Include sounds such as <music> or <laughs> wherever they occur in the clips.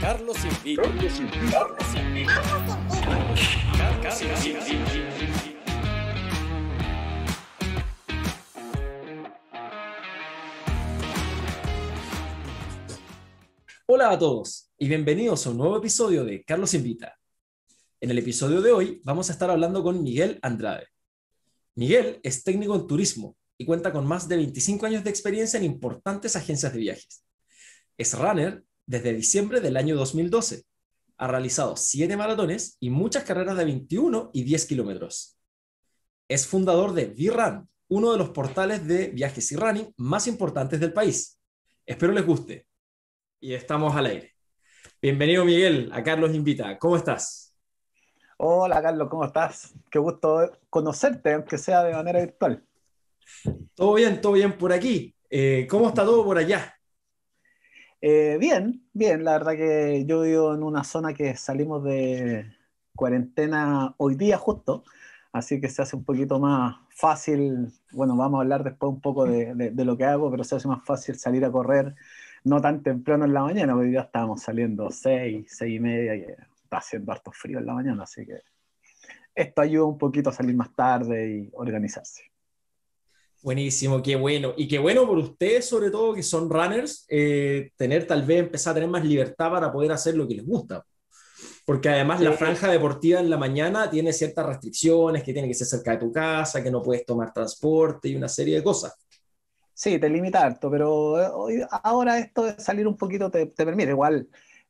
Carlos invita. Carlos invita. Carlos invita. Carlos invita. Hola a todos y bienvenidos a un nuevo episodio de Carlos Invita. En el episodio de hoy vamos a estar hablando con Miguel Andrade. Miguel es técnico en turismo y cuenta con más de 25 años de experiencia en importantes agencias de viajes. Es runner desde diciembre del año 2012. Ha realizado siete maratones y muchas carreras de 21 y 10 kilómetros. Es fundador de V-Run, uno de los portales de viajes y running más importantes del país. Espero les guste. Y estamos al aire. Bienvenido Miguel, a Carlos Invita. ¿Cómo estás? Hola Carlos, ¿cómo estás? Qué gusto conocerte, aunque sea de manera virtual. Todo bien, todo bien por aquí. Eh, ¿Cómo está todo por allá? Eh, bien, bien, la verdad que yo vivo en una zona que salimos de cuarentena hoy día justo, así que se hace un poquito más fácil, bueno, vamos a hablar después un poco de, de, lo que hago, pero se hace más fácil salir a correr no tan temprano en la mañana, hoy día estábamos saliendo seis, seis y media, y está haciendo harto frío en la mañana, así que esto ayuda un poquito a salir más tarde y organizarse. Buenísimo, qué bueno. Y qué bueno por ustedes, sobre todo, que son runners, eh, tener tal vez empezar a tener más libertad para poder hacer lo que les gusta. Porque además la franja deportiva en la mañana tiene ciertas restricciones, que tiene que ser cerca de tu casa, que no puedes tomar transporte y una serie de cosas. Sí, te limita harto, pero eh, ahora esto de salir un poquito te, permite. Igual,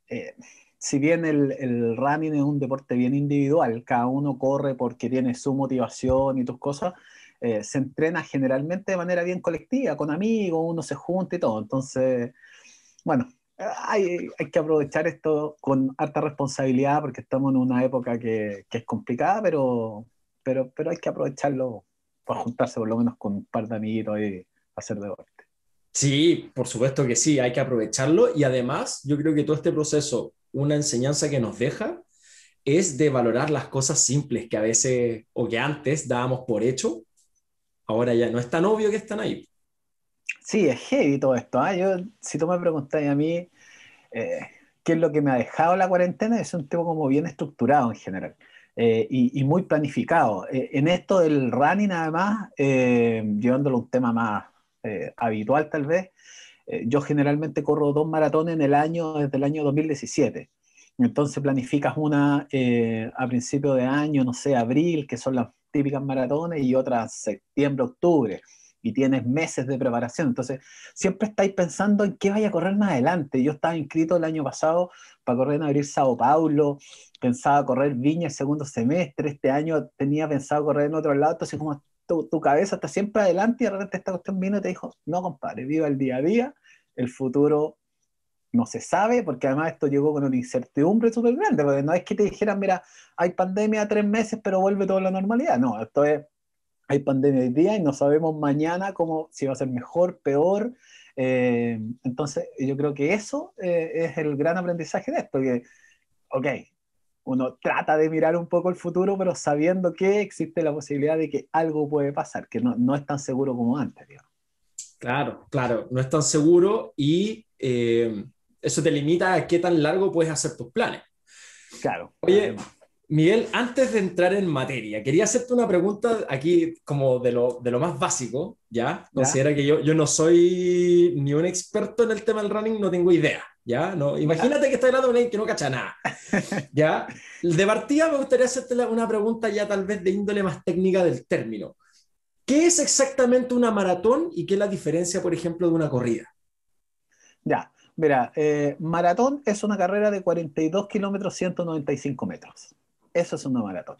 eh, si bien el, el, running es un deporte bien individual, cada uno corre porque tiene su motivación y tus cosas, eh, se entrena generalmente de manera bien colectiva, con amigos, uno se junta y todo. Entonces, bueno, hay, hay, que aprovechar esto con harta responsabilidad porque estamos en una época que, que, es complicada, pero, pero, pero hay que aprovecharlo para juntarse por lo menos con un par de amiguitos y hacer deporte. Sí, por supuesto que sí, hay que aprovecharlo y además yo creo que todo este proceso, una enseñanza que nos deja es de valorar las cosas simples que a veces o que antes dábamos por hecho Ahora ya no es tan obvio que están ahí. Sí, es heavy todo esto. ¿ah? Yo, si tú me preguntas a mí eh, qué es lo que me ha dejado la cuarentena, es un tipo como bien estructurado en general eh, y, muy planificado. Eh, en esto del running, además, llevándolo a un tema más habitual tal vez, yo generalmente corro dos maratones en el año desde el año 2017. Entonces planificas una a principio de año, no sé, abril, que son las típicas maratones y otras septiembre, octubre, y tienes meses de preparación. Entonces, siempre estáis pensando en qué vaya a correr más adelante. Yo estaba inscrito el año pasado para correr en abril Sao Paulo, pensaba correr Viña el segundo semestre, este año tenía pensado correr en otro lado, entonces como tu, tu cabeza está siempre adelante y de repente esta cuestión vino y te dijo, no compadre, viva el día a día, el futuro no se sabe, porque además esto llegó con una incertidumbre súper grande, porque no es que te dijeran, mira, hay pandemia tres meses, pero vuelve todo a la normalidad. No, esto es, hay pandemia hoy día y no sabemos mañana cómo, si va a ser mejor, peor. Eh, entonces, yo creo que eso eh, es el gran aprendizaje de esto, que, ok, uno trata de mirar un poco el futuro, pero sabiendo que existe la posibilidad de que algo puede pasar, que no, no es tan seguro como antes, digamos. Claro, claro, no es tan seguro y eh, eso te limita a qué tan largo puedes hacer tus planes. Claro. Oye, Miguel, antes de entrar en materia, quería hacerte una pregunta aquí como de lo, de lo más básico, ¿ya? Considera que yo, yo no soy ni un experto en el tema del running, no tengo idea, ¿ya? No, imagínate que estás hablando alguien que no cacha nada, <laughs> ¿ya? De partida me gustaría hacerte una pregunta ya tal vez de índole más técnica del término. ¿Qué es exactamente una maratón y qué es la diferencia, por ejemplo, de una corrida? Ya, Mira, eh, maratón es una carrera de 42 kilómetros, 195 metros. Eso es una maratón.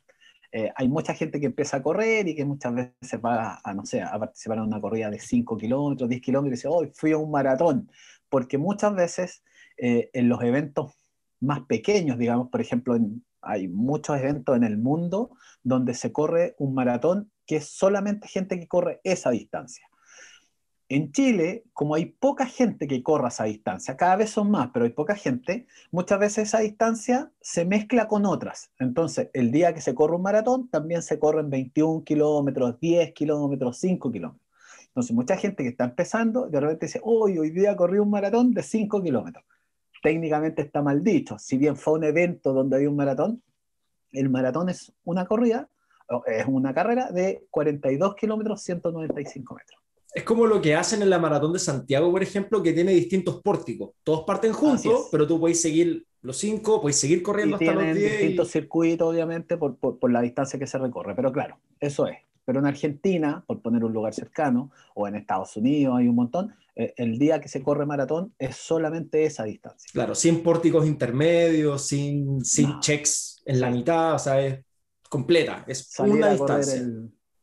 Eh, hay mucha gente que empieza a correr y que muchas veces va a, no sé, a participar en una corrida de 5 kilómetros, 10 kilómetros y dice, hoy fui a un maratón. Porque muchas veces eh, en los eventos más pequeños, digamos, por ejemplo, hay muchos eventos en el mundo donde se corre un maratón que es solamente gente que corre esa distancia. En Chile, como hay poca gente que corra esa distancia, cada vez son más, pero hay poca gente, muchas veces esa distancia se mezcla con otras. Entonces, el día que se corre un maratón, también se corren 21 kilómetros, 10 kilómetros, 5 kilómetros. Entonces, mucha gente que está empezando, de repente dice, hoy, hoy día corrí un maratón de 5 kilómetros. técnicamente está mal dicho. Si bien fue un evento donde hay un maratón, el maratón es una corrida, es una carrera de 42 kilómetros, 195 metros. Es como lo que hacen en la maratón de Santiago, por ejemplo, que tiene distintos pórticos. Todos parten juntos, pero tú puedes seguir los cinco, puedes seguir corriendo hasta los 10. distintos circuitos, obviamente, por, por, la distancia que se recorre. Pero claro, eso es. Pero en Argentina, por poner un lugar cercano, o en Estados Unidos hay un montón, eh, el día que se corre maratón es solamente esa distancia. Claro, sin pórticos intermedios, sin, sin checks en la mitad, o sea, es completa, es una distancia.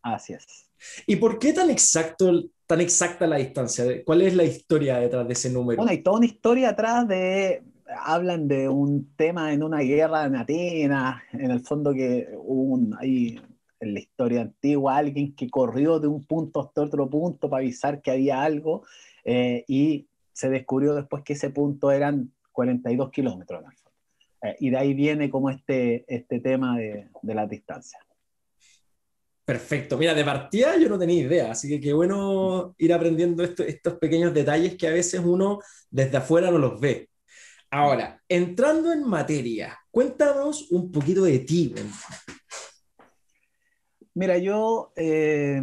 Así es. ¿Y por qué tan exacto, tan exacta la distancia? ¿Cuál es la historia detrás de ese número? Bueno, hay toda una historia atrás de hablan de un tema en una guerra en Atenas, en el fondo que hubo un, ahí en la historia antigua alguien que corrió de un punto hasta otro punto para avisar que había algo eh, y se descubrió después que ese punto eran 42 kilómetros. Eh, y de ahí viene como este, este tema de, de la distancia. Perfecto. Mira, de partida yo no tenía idea, así que qué bueno ir aprendiendo estos pequeños detalles que a veces uno desde afuera no los ve. Ahora, entrando en materia, cuéntanos un poquito de ti. Mira, yo eh,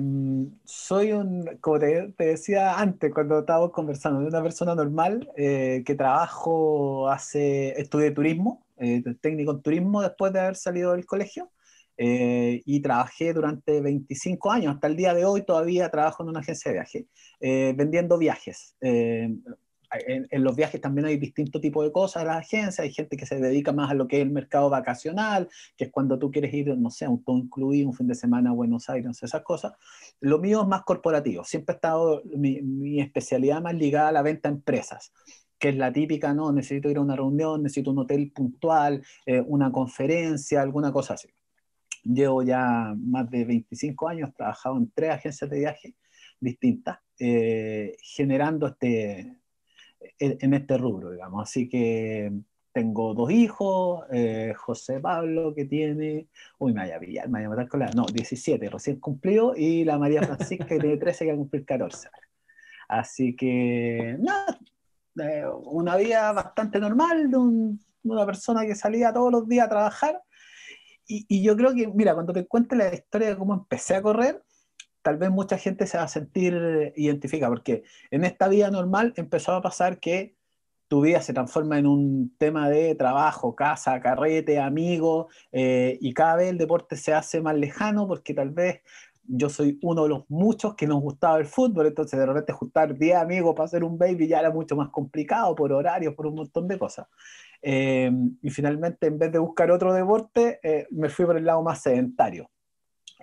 soy un, como te, decía antes, cuando estábamos conversando, de una persona normal eh, que trabajo, hace, estudié turismo, eh, técnico en turismo después de haber salido del colegio. Y trabajé durante 25 años, hasta el día de hoy todavía trabajo en una agencia de viaje, vendiendo viajes. En, los viajes también hay distintos tipos de cosas de las agencias, hay gente que se dedica más a lo que es el mercado vacacional, que es cuando tú quieres ir, no sé, un todo incluido, un fin de semana a Buenos Aires, esas cosas. Lo mío es más corporativo, siempre ha estado mi, especialidad más ligada a la venta a empresas que es la típica, no, necesito ir a una reunión, necesito un hotel puntual, eh, una conferencia, alguna cosa así. Llevo ya más de 25 años, trabajado en tres agencias de viaje distintas, eh, generando este, en, este rubro, digamos. Así que tengo dos hijos, eh, José Pablo que tiene, uy, me vaya a pillar, me vaya a matar con la, no, 17, recién cumplido, y la María Francisca que tiene 13 que va a cumplir 14. Así que, nada, eh, una vida bastante normal de, una persona que salía todos los días a trabajar. Y, yo creo que, mira, cuando te cuente la historia de cómo empecé a correr, tal vez mucha gente se va a sentir identificada, porque en esta vida normal empezó a pasar que tu vida se transforma en un tema de trabajo, casa, carrete, amigos, eh, y cada vez el deporte se hace más lejano porque tal vez yo soy uno de los muchos que nos gustaba el fútbol, entonces de repente juntar 10 amigos para hacer un baby ya era mucho más complicado por horarios, por un montón de cosas. Eh, y finalmente, en vez de buscar otro deporte, eh, me fui por el lado más sedentario.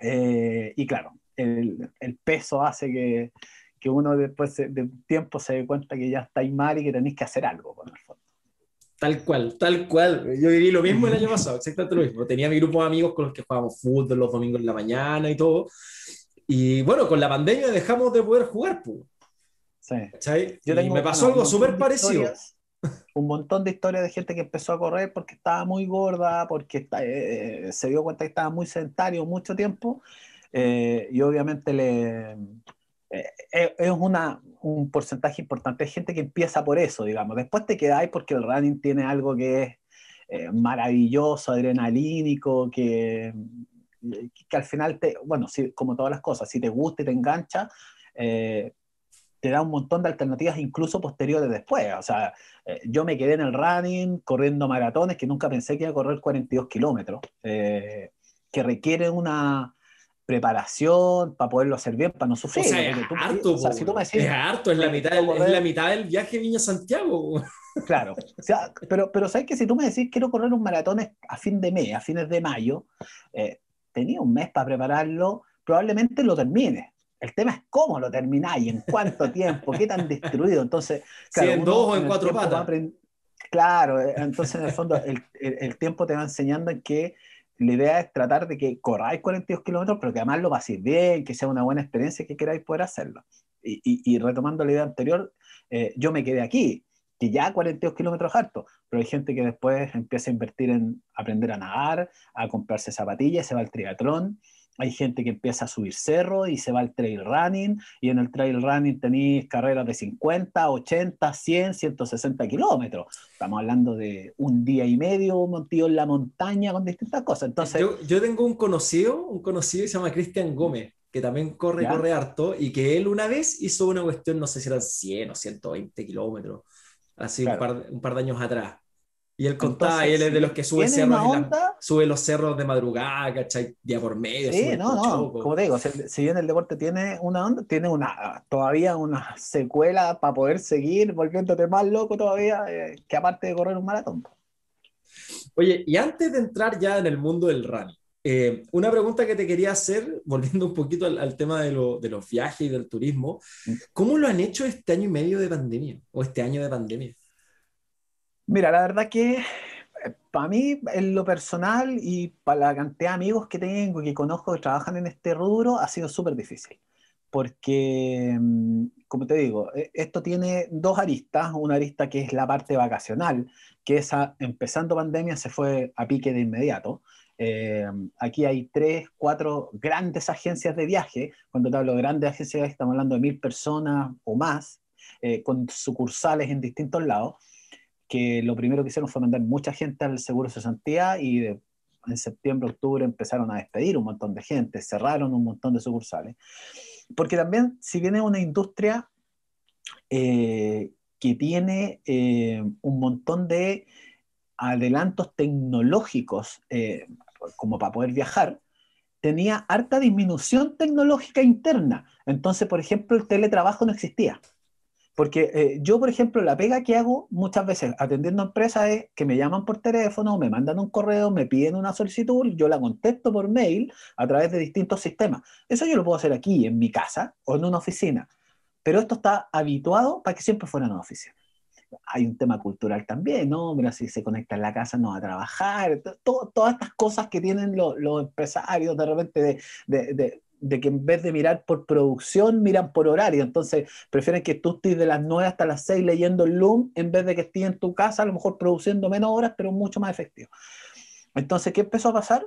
y claro, el, peso hace que, que, uno después de tiempo se dé cuenta que ya estáis mal y que tenéis que hacer algo con el fondo. Tal cual, tal cual. Yo viví lo mismo el año pasado, exactamente lo mismo. Tenía mi grupo de amigos con los que jugábamos fútbol los domingos en la mañana y todo. Y bueno, con la pandemia dejamos de poder jugar. Pues. Sí. Yo y me pasó algo súper parecido. Un montón de historias de gente que empezó a correr porque estaba muy gorda, porque eh, se dio cuenta que estaba muy sedentario mucho tiempo eh, y obviamente le, eh, eh, es una, un porcentaje importante de gente que empieza por eso, digamos. Después te quedáis porque el running tiene algo que es maravilloso, adrenalínico, que, que al final, te, bueno, como todas las cosas, si te gusta y te engancha, te da un montón de alternativas incluso posteriores después. O sea, yo me quedé en el running corriendo maratones que nunca pensé que iba a correr 42 kilómetros, que requieren una, preparación para poderlo hacer bien, para no sufrir. O sea, es harto, si tú me decís, es harto, es la, mitad es la mitad del viaje Viña-Santiago. <laughs> Claro, o sea, pero, pero sabes que si tú me decís quiero correr un maratón a fin de mes, a fines de mayo, eh, tenía un mes para prepararlo, probablemente lo termine. El tema es cómo lo termináis, en cuánto tiempo, qué tan destruido. Entonces, <laughs> claro, en dos o en cuatro patas. Claro, eh, entonces en el fondo el, el, el, tiempo te va enseñando en que la idea es tratar de que corráis 42 kilómetros, pero que además lo paséis bien, que sea una buena experiencia y que queráis poder hacerlo. Y, y, retomando la idea anterior, eh, yo me quedé aquí, que ya 42 kilómetros harto, pero hay gente que después empieza a invertir en aprender a nadar, a comprarse zapatillas, se va al triatlón, hay gente que empieza a subir cerro y se va al trail running, y en el trail running tenéis carreras de 50, 80, 100, 160 kilómetros. Estamos hablando de un día y medio, un montillo en la montaña con distintas cosas. Entonces, yo, yo tengo un conocido, un conocido que se llama Cristian Gómez, que también corre, corre harto, y que él una vez hizo una cuestión, no sé si eran 100 o 120 kilómetros, así un, par, un par de años atrás. Y él contaba, él es de los que sube cerros, sube los cerros de madrugada, ¿cachai? Día por medio. Sí, no, no, como te digo, si, bien el deporte tiene una onda, tiene una, todavía una secuela para poder seguir volviéndote más loco todavía, eh, que aparte de correr un maratón. Oye, y antes de entrar ya en el mundo del running, eh, una pregunta que te quería hacer, volviendo un poquito al, tema de, de, los viajes y del turismo, mm. ¿cómo lo han hecho este año y medio de pandemia o este año de pandemia? Mira, la verdad que eh, para mí, en lo personal y para la cantidad de amigos que tengo y que conozco que trabajan en este rubro, ha sido súper difícil. Porque, mm, como te digo, e, esto tiene dos aristas. Una arista que es la parte vacacional, que esa, empezando pandemia, se fue a pique de inmediato. Eh, aquí hay tres, cuatro grandes agencias de viaje. Cuando te hablo de grandes agencias de viaje, estamos hablando de mil personas o más, eh, con sucursales en distintos lados que lo primero que hicieron fue mandar mucha gente al seguro de cesantía y en septiembre, octubre empezaron a despedir un montón de gente, cerraron un montón de sucursales. Porque también, si viene una industria eh, que tiene eh, un montón de adelantos tecnológicos eh, como para poder viajar, tenía harta disminución tecnológica interna. Entonces, por ejemplo, el teletrabajo no existía. Porque eh, yo, por ejemplo, la pega que hago muchas veces atendiendo empresas es que me llaman por teléfono, me mandan un correo, me piden una solicitud, yo la contesto por mail a través de distintos sistemas. Eso yo lo puedo hacer aquí, en mi casa o en una oficina. Pero esto está habituado para que siempre fuera una oficina. Hay un tema cultural también, ¿no? Mira, si se conecta en la casa no va a trabajar, todas estas cosas que tienen los, empresarios de repente de que en vez de mirar por producción, miran por horario. Entonces, prefieren que tú estés de las 9 hasta las 6 leyendo el Loom en vez de que estés en tu casa, a lo mejor produciendo menos horas, pero mucho más efectivo. Entonces, ¿qué empezó a pasar?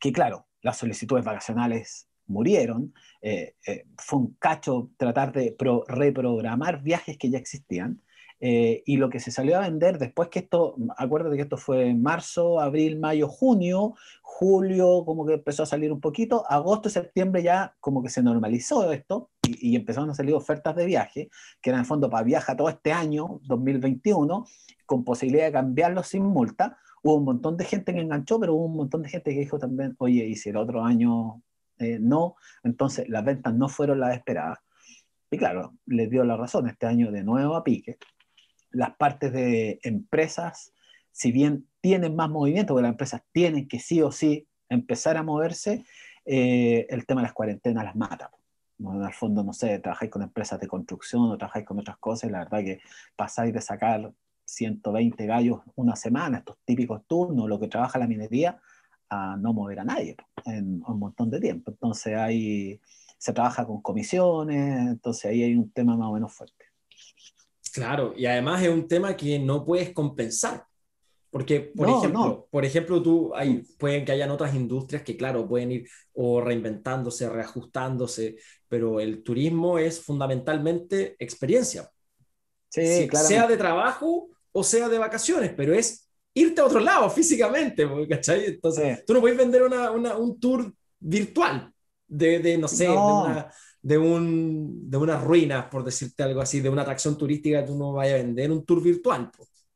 Que claro, las solicitudes vacacionales murieron. Eh, eh, fue un cacho tratar de reprogramar viajes que ya existían. Eh, y lo que se salió a vender después que esto, acuérdate que esto fue marzo, abril, mayo, junio, julio como que empezó a salir un poquito, agosto, septiembre ya como que se normalizó esto y, empezaron a salir ofertas de viaje, que eran en fondo para viajar todo este año, 2021, con posibilidad de cambiarlo sin multa. Hubo un montón de gente que enganchó, pero hubo un montón de gente que dijo también, oye, y si el otro año eh, no, entonces las ventas no fueron las esperadas. Y claro, les dio la razón, este año de nuevo a pique. Las partes de empresas si bien tienen más movimiento, porque las empresas tienen que sí o sí empezar a moverse, eh, el tema de las cuarentenas las mata. en el fondo, no sé, trabajáis con empresas de construcción o trabajáis con otras cosas, y la verdad que pasáis de sacar 120 gallos una semana, estos típicos turnos, lo que trabaja la minería, a no mover a nadie en un montón de tiempo. Entonces ahí se trabaja con comisiones, entonces ahí hay un tema más o menos fuerte. Claro, y además es un tema que no puedes compensar. Porque, por ejemplo, por ejemplo, tú, hay, pueden que hayan otras industrias que, claro, pueden ir o reinventándose, reajustándose, pero el turismo es fundamentalmente experiencia. Sí, Sea de trabajo o sea de vacaciones, pero es irte a otro lado físicamente, <laughs> ¿cachai? Entonces, tú no puedes vender una, una, un tour virtual de, de no sé, de, una, de, un, de unas ruinas, por decirte algo así, de una atracción turística, tú no vayas a vender un tour virtual.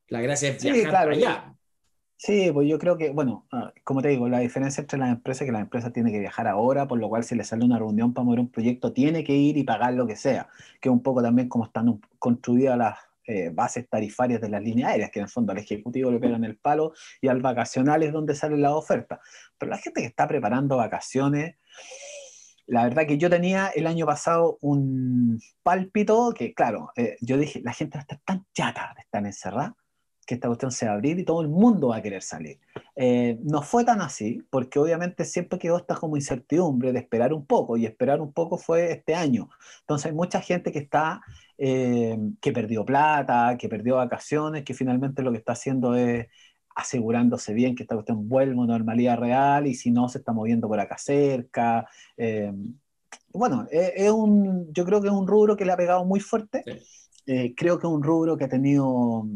La gracia es viajar sí, claro, allá. Sí, pues yo creo que, bueno, ah, como te digo, la diferencia entre las empresas es que la empresa tiene que viajar ahora, por lo cual si le sale una reunión para mover un proyecto, tiene que ir y pagar lo que sea, que es un poco también como están construidas las eh, bases tarifarias de las líneas aéreas, que en el fondo al ejecutivo le pegan el palo y al vacacional es donde sale la oferta. Pero la gente que está preparando vacaciones, la verdad que yo tenía el año pasado un pálpito que, claro, eh, yo dije, la gente va a estar tan chata de estar encerrada que esta cuestión se va a abrir y todo el mundo va a querer salir. Eh, no fue tan así, porque obviamente siempre quedó esta como incertidumbre de esperar un poco, y esperar un poco fue este año. Entonces hay mucha gente que está, eh, que perdió plata, que perdió vacaciones, que finalmente lo que está haciendo es asegurándose bien que esta cuestión vuelva a normalidad real y si no se está moviendo por acá cerca. Eh, bueno, es, un, yo creo que es un rubro que le ha pegado muy fuerte. creo que es un rubro que ha tenido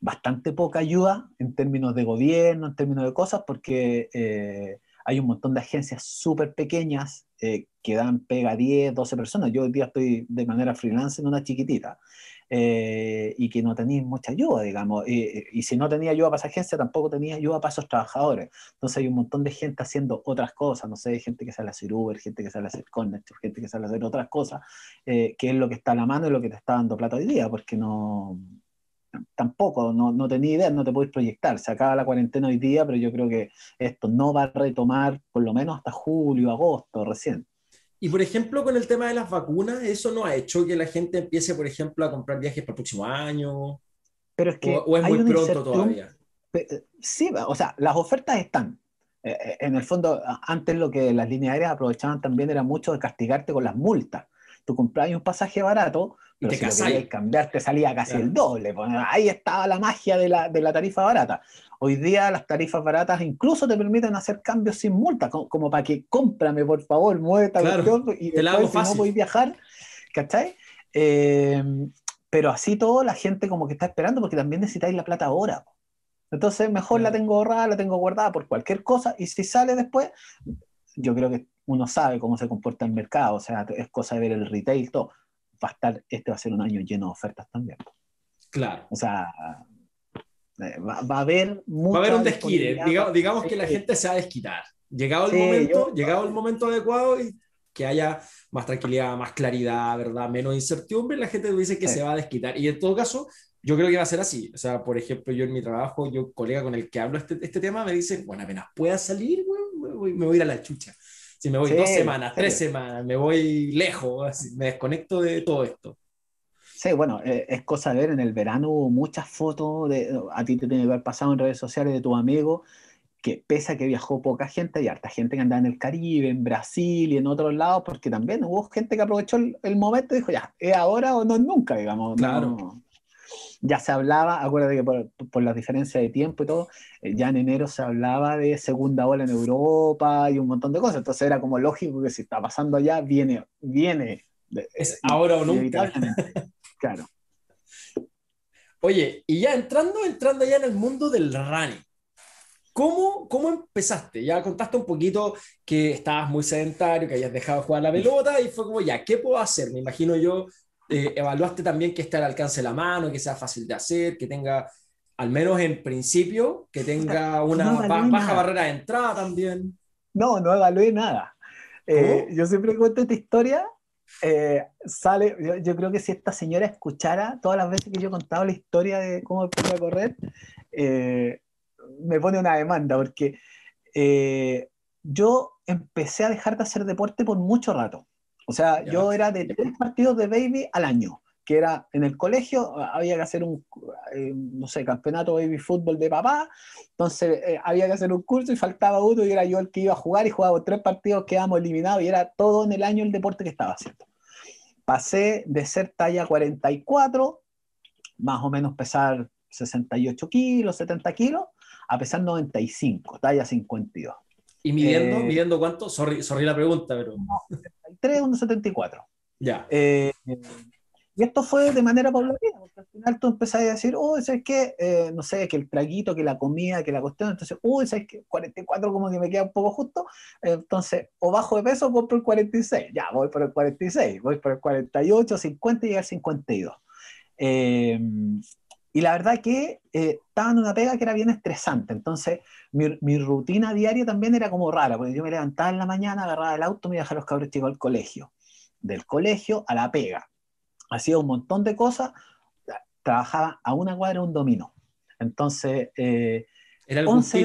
bastante poca ayuda en términos de gobierno, en términos de cosas, porque hay un montón de agencias súper pequeñas eh, que dan pega a 10, 12 personas. Yo hoy día estoy de manera freelance en una chiquitita eh, y que no tenéis mucha ayuda, digamos. y si no tenía ayuda para esa agencia, tampoco tenía ayuda para esos trabajadores. Entonces hay un montón de gente haciendo otras cosas, no sé, gente que sale a hacer Uber, gente que sale a hacer Connect, gente que sale a hacer otras cosas, eh, que es lo que está a la mano y lo que te está dando plata hoy día, porque no, tampoco, no, no tenía idea, no te podéis proyectar. Se acaba la cuarentena hoy día, pero yo creo que esto no va a retomar por lo menos hasta julio, agosto, recién. Y por ejemplo, con el tema de las vacunas, ¿eso no ha hecho que la gente empiece, por ejemplo, a comprar viajes para el próximo año? Pero es que ¿O, es muy pronto todavía? Sí, o sea, las ofertas están. Eh, eh, en el fondo, antes lo que las líneas aéreas aprovechaban también era mucho de castigarte con las multas. Tú comprabas un pasaje barato, pero y te si cambiar te salía casi el doble. Pues, ahí estaba la magia de la, de la, tarifa barata. Hoy día las tarifas baratas incluso te permiten hacer cambios sin multa, como, para que cómprame, por favor, mueve esta claro, y después si no podéis viajar, ¿cachai? Eh, pero así todo la gente como que está esperando porque también necesitáis la plata ahora. Entonces mejor la tengo ahorrada, la tengo guardada por cualquier cosa y si sale después, yo creo que uno sabe cómo se comporta el mercado, o sea, es cosa de ver el retail, todo va a estar, este va a ser un año lleno de ofertas también. Claro. O sea, eh, va, a haber Va a haber un desquite. Digamos, que la gente se va a desquitar. Llegado el momento, llegado el momento adecuado y que haya más tranquilidad, más claridad, ¿verdad? Menos incertidumbre, la gente dice que se va a desquitar. Y en todo caso, yo creo que va a ser así. O sea, por ejemplo, yo en mi trabajo, yo, colega con el que hablo este, este tema, me dice, bueno, apenas pueda salir, me voy a ir a la chucha. Si me voy dos semanas, tres semanas, me voy lejos, me desconecto de todo esto. Sí, bueno, eh, es cosa de ver, en el verano hubo muchas fotos, de, a ti te tiene que haber pasado en redes sociales de tu amigo, que pese a que viajó poca gente, hay harta gente que andaba en el Caribe, en Brasil y en otros lados, porque también hubo gente que aprovechó el, momento y dijo, ya, ¿es ahora o no es nunca, digamos? Claro ya se hablaba, acuérdate que por, las diferencias de tiempo y todo, eh, ya en enero se hablaba de segunda ola en Europa y un montón de cosas, entonces era como lógico que si está pasando allá, viene, viene. Es eh, ahora o nunca. <laughs> claro. Oye, y ya entrando, entrando ya en el mundo del running, ¿Cómo, ¿Cómo, empezaste? Ya contaste un poquito que estabas muy sedentario, que hayas dejado de jugar la pelota y fue como, ya, ¿qué puedo hacer? Me imagino yo eh, evaluaste también que esté al alcance de la mano, que sea fácil de hacer, que tenga, al menos en principio, que tenga <laughs> una baja barrera de entrada también. No, no evalué nada. Eh, yo siempre cuento esta historia. Eh, sale, yo, creo que si esta señora escuchara todas las veces que yo he contado la historia de cómo empecé a correr, me pone una demanda, porque yo empecé a dejar de hacer deporte por mucho rato. O sea, yo era de tres partidos de baby al año, que era en el colegio, había que hacer un, eh, no sé, campeonato baby fútbol de papá, entonces eh, había que hacer un curso y faltaba uno y era yo el que iba a jugar y jugaba tres partidos, quedamos eliminados y era todo en el año el deporte que estaba haciendo. Pasé de ser talla 44, más o menos pesar 68 kilos, 70 kilos, a pesar 95, talla 52. ¿Y midiendo, eh, midiendo cuánto? Sorry, sorry la pregunta, pero... 1,73, 1,74. Ya. Eh, y esto fue de manera paulatina, porque al final tú empezás a decir, oh, ¿sabes qué? Eh, no sé, que el traguito, que la comida, que la cuestión, entonces, uy, ¿sabes qué? 44 como que me queda un poco justo, entonces, o bajo de peso compro el 46, ya, voy por el 46, voy por el 48, 50 y al 52. Eh, y la verdad que eh, estaba en una pega que era bien estresante. Entonces, mi, rutina diaria también era como rara, porque yo me levantaba en la mañana, agarraba el auto, me iba a dejar los cabros chicos al colegio. Del colegio a la pega. Hacía un montón de cosas. Trabajaba a una cuadra un dominó. Entonces, eh, era el 11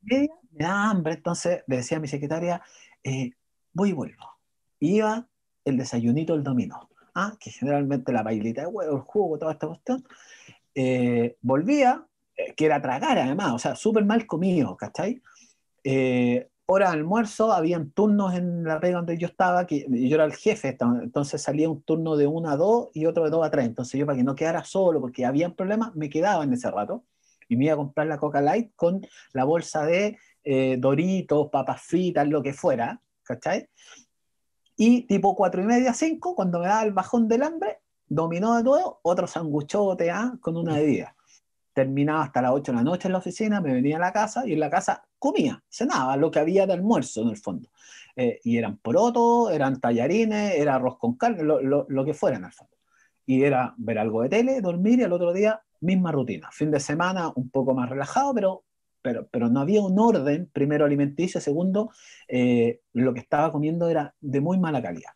me daba hambre. Entonces, le decía a mi secretaria, eh, voy y vuelvo. Iba el desayunito el dominó. ¿ah? que generalmente la bailita de huevo, el jugo, toda esta cuestión eh, volvía, eh, que era tragar además, o sea, súper mal comido, ¿cachai? Eh, hora de almuerzo, habían turnos en la pega donde yo estaba, que yo era el jefe, entonces salía un turno de 1 a 2 y otro de 2 a 3, entonces yo para que no quedara solo, porque habían problemas, me quedaba en ese rato, Y me iba a comprar la Coca Light con la bolsa de eh, Doritos, papas fritas, lo que fuera, ¿cachai? Y tipo cuatro y media, cinco, cuando me daba el bajón del hambre, dominó de nuevo otro sanguchote ¿ah? con una bebida. Terminaba hasta las 8 de la noche en la oficina, me venía a la casa y en la casa comía, cenaba lo que había de almuerzo en el fondo. Eh, y eran porotos, eran tallarines, era arroz con carne, lo, lo, lo, que fuera en el fondo. Y era ver algo de tele, dormir y al otro día misma rutina. Fin de semana un poco más relajado, pero, pero, pero no había un orden, primero alimenticio, segundo, eh, lo que estaba comiendo era de muy mala calidad.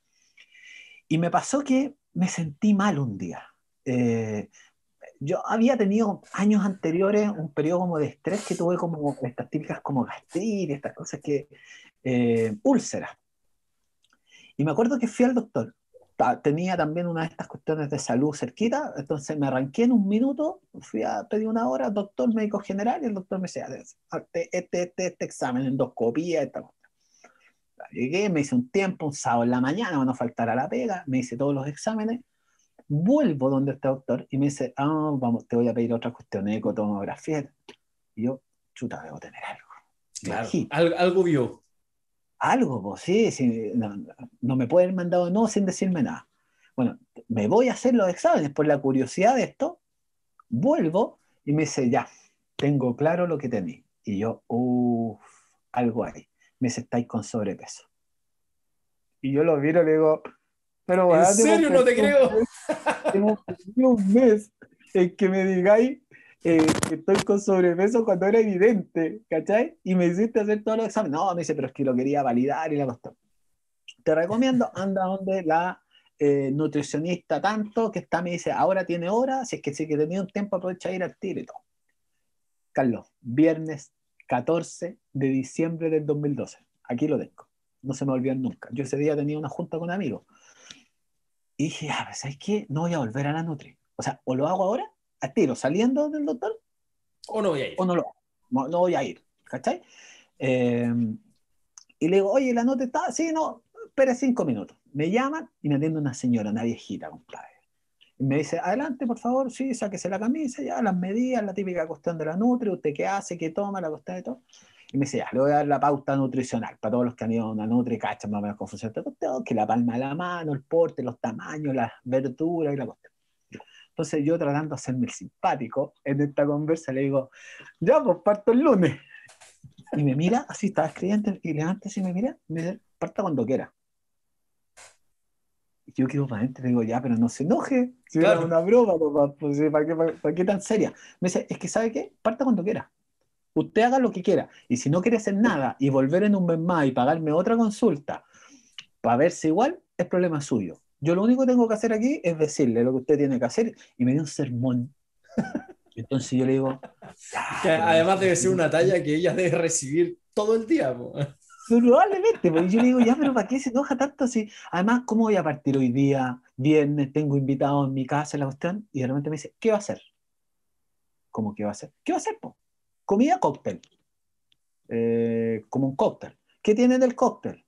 Y me pasó que me sentí mal un día. Eh, yo había tenido años anteriores un periodo como de estrés que tuve como estas típicas como gastritis, estas cosas que, eh, úlceras. Y me acuerdo que fui al doctor. Tenía también una de estas cuestiones de salud cerquita, entonces me arranqué en un minuto, fui a pedir una hora, doctor médico general, y el doctor me decía, este, este, este, este examen, endoscopía, esta cosa. Llegué, me hice un tiempo, un sábado en la mañana, para no faltar a la pega, me hice todos los exámenes, vuelvo donde está el doctor y me dice, ah, vamos, te voy a pedir otra cuestión, ecotomografía. Y yo, chuta, debo tener algo. Claro, algo, algo vio. Algo, pues sí, sí no, no, me puede haber mandado no sin decirme nada. Bueno, me voy a hacer los exámenes por la curiosidad de esto, vuelvo y me dice, ya, tengo claro lo que tenéis. Y yo, uff, algo hay. Me dice, estáis con sobrepeso. Y yo lo miro y le digo, pero ¿En serio no te creo? <laughs> Tengo un mes en que me digáis eh, que estoy con sobrepeso cuando era evidente, ¿cachai? Y me hiciste hacer todos los exámenes. No, me dice, pero es que lo quería validar y la cuestión. Te recomiendo, anda donde la eh, nutricionista tanto que está, me dice, ahora tiene hora, si es que si que tenía un tiempo aprovecha ir al tiro y todo. Carlos, viernes 14 de diciembre del 2012. Aquí lo tengo. No se me olvidan nunca. Yo ese día tenía una junta con amigos. Y dije, ah, ¿sabes qué? No voy a volver a la Nutri. O sea, o lo hago ahora a tiro saliendo del doctor. O no voy a ir. O no lo no, no voy a ir. ¿Cachai? Eh, y le digo, oye, la nota está, sí, no, espera cinco minutos. Me llaman y me atiende una señora, una viejita, compadre. Y me dice, adelante, por favor, sí, sáquese la camisa, ya, las medidas, la típica cuestión de la nutri, usted qué hace, qué toma, la cuestión de todo. Y me dice, ya, le voy a dar la pauta nutricional, para todos los que han ido a una nutri, cachan más o menos confusión, que la palma de la mano, el porte, los tamaños, las verduras y la cuestión. Entonces yo tratando de hacerme el simpático en esta conversa le digo, ya, pues parto el lunes. Y me mira, así estaba escribiendo, y levanta así me mira, me dice, parta cuando quiera. Yo quedo para adentro y digo, ya, pero no se enoje, si claro. una broma, papá, pues, ¿para, qué, para, qué tan seria? Me dice, es que ¿sabe qué? Parta cuando quiera. Usted haga lo que quiera. Y si no quiere hacer nada y volver en un mes más y pagarme otra consulta para verse igual, es problema suyo. Yo lo único que tengo que hacer aquí es decirle lo que usted tiene que hacer y me dio un sermón. <laughs> Entonces yo le digo... Que además debe ser una talla que ella debe recibir todo el día. Probablemente, porque yo le digo, ya, pero ¿para qué se enoja tanto así? Además, ¿cómo voy a partir hoy día, viernes, tengo invitado en mi casa la cuestión? Y de repente me dice, ¿qué va a hacer? ¿Cómo qué va a hacer? ¿Qué va a hacer? Po? Comida cóctel. Eh, como un cóctel. ¿Qué tiene del cóctel?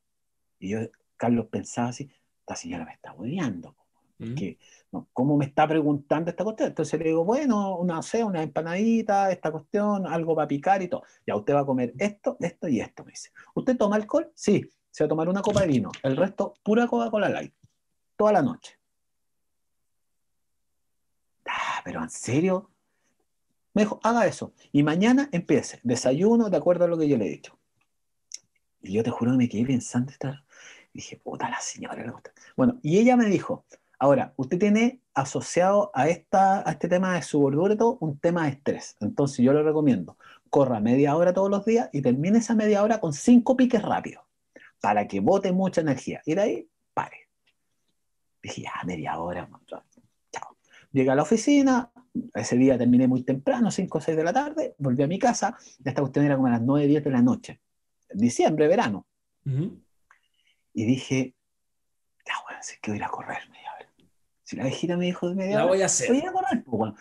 Y yo, Carlos, pensaba así, esta señora me está odiando. Porque, ¿no? ¿Cómo me está preguntando esta cuestión? Entonces le digo, bueno, una, sé, una empanadita, esta cuestión, algo para picar y todo. Ya usted va a comer esto, esto y esto, me dice. ¿Usted toma alcohol? Sí, se va a tomar una copa de vino. El resto, pura Coca-Cola Light. Toda la noche. Ah, pero en serio. Me dijo, haga eso. Y mañana empiece. Desayuno de acuerdo a lo que yo le he dicho. Y yo te juro que me quedé pensando esta dije, puta la señora. Bueno, y ella me dijo, ahora, usted tiene asociado a, esta, a este tema de su todo un tema de estrés. Entonces yo le recomiendo, corra media hora todos los días y termine esa media hora con cinco piques rápidos, para que bote mucha energía. Y de ahí, pare. Dije, ya, media hora. Chao. Llegué a la oficina, ese día terminé muy temprano, 5 o 6 de la tarde, volví a mi casa, esta cuestión era como a las 9, 10 de la noche, diciembre, verano. Y dije, ya, bueno, voy a ir a correr media. Si la viejita me dijo de media la voy a hacer. Voy a correr. Pues, bueno.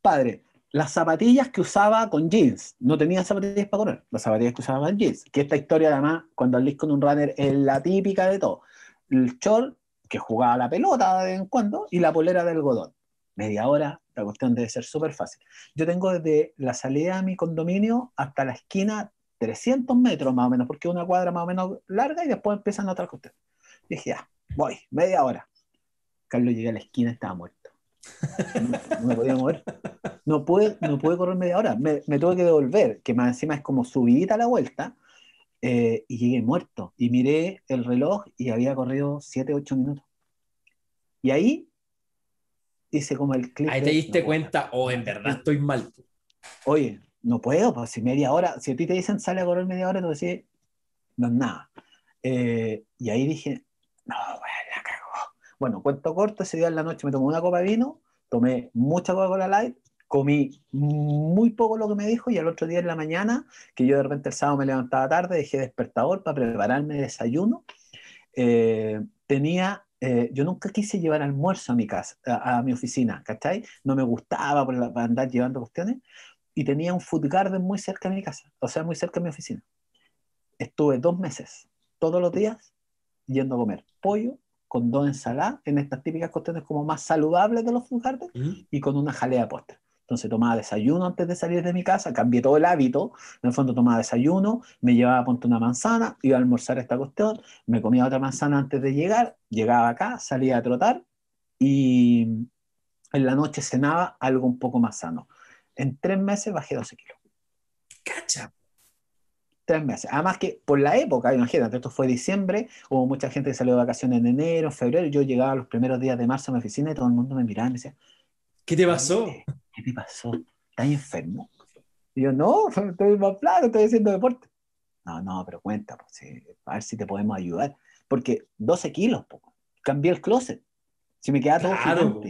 Padre, las zapatillas que usaba con jeans, no tenía zapatillas para correr, las zapatillas que usaba con jeans. Que esta historia, además, cuando al con un runner es la típica de todo. El short que jugaba la pelota de vez en cuando y la polera de algodón. Media hora, La cuestión debe ser súper fácil. Yo tengo desde la salida de mi condominio hasta la esquina 300 metros más o menos, porque es una cuadra más o menos larga y después empiezan otras cuestiones. Dije, ya, voy, media hora. Carlos llegué a la esquina, estaba muerto. No, me podía mover. No pude, no pude correr media hora. Me, me, tuve que devolver, que más encima es como subidita a la vuelta, eh, y llegué muerto. Y miré el reloj y había corrido 7, 8 minutos. Y ahí hice como el clip. Ahí te diste cuenta, o oh, en verdad estoy mal. Oye, no puedo, pues si media hora, si a ti te dicen sale a correr media hora, tú decís, no es nada. Eh, y ahí dije, no, bueno. Bueno, cuento corto, ese día en la noche me tomé una copa de vino, tomé mucha Coca-Cola Light, comí muy poco lo que me dijo y al otro día en la mañana, que yo de repente el sábado me levantaba tarde, dejé despertador para prepararme desayuno, eh, tenía eh, yo nunca quise llevar almuerzo a mi casa, a, mi oficina, ¿cachai? No me gustaba por andar llevando cuestiones y tenía un food garden muy cerca de mi casa, o sea, muy cerca de mi oficina. Estuve dos meses, todos los días, yendo a comer pollo con dos ensaladas, en estas típicas cuestiones como más saludables de los food gardens, y con una jalea de postre. Entonces tomaba desayuno antes de salir de mi casa, cambié todo el hábito, en el fondo tomaba desayuno, me llevaba a ponte una manzana, iba a almorzar esta cuestión, me comía otra manzana antes de llegar, llegaba acá, salía a trotar y en la noche cenaba algo un poco más sano en tres meses bajé 12 kilos. Tres meses. Además que por la época, imagínate, esto fue diciembre, hubo mucha gente que salió de vacaciones en enero, febrero, yo llegaba los primeros días de marzo a mi oficina y todo el mundo me miraba y me decía, ¿qué te pasó? ¿Qué te pasó? ¿Estás enfermo? Y yo, no, <laughs> estoy más plano, estoy haciendo deporte. No, no, pero cuenta, pues, a ver si te podemos ayudar. Porque 12 kilos, pues, cambié el closet. Si me queda todo claro.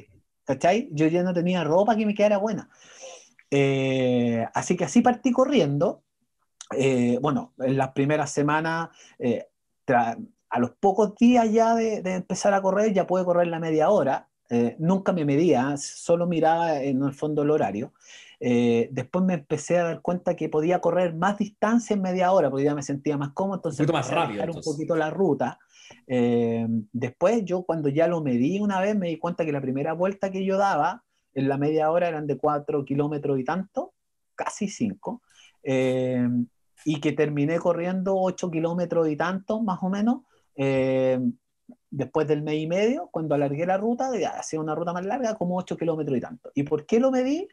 ¿Cachai? Yo ya no tenía ropa que me quedara buena. Eh, así que así partí corriendo. Eh, bueno, en las primeras semanas, eh, a los pocos días ya de, empezar a correr, ya pude correr la media hora. nunca me medía, solo miraba en el fondo el horario. después me empecé a dar cuenta que podía correr más distancia en media hora, porque ya me sentía más cómodo, entonces un más rápido, un poquito la ruta. después yo cuando ya lo medí una vez me di cuenta que la primera vuelta que yo daba en la media hora eran de 4 kilómetros y tanto, casi 5, eh, y que terminé corriendo 8 kilómetros y tanto, más o menos, eh, después del mes y medio, cuando alargué la ruta, hacía una ruta más larga, como 8 kilómetros y tanto. ¿Y por qué lo medí?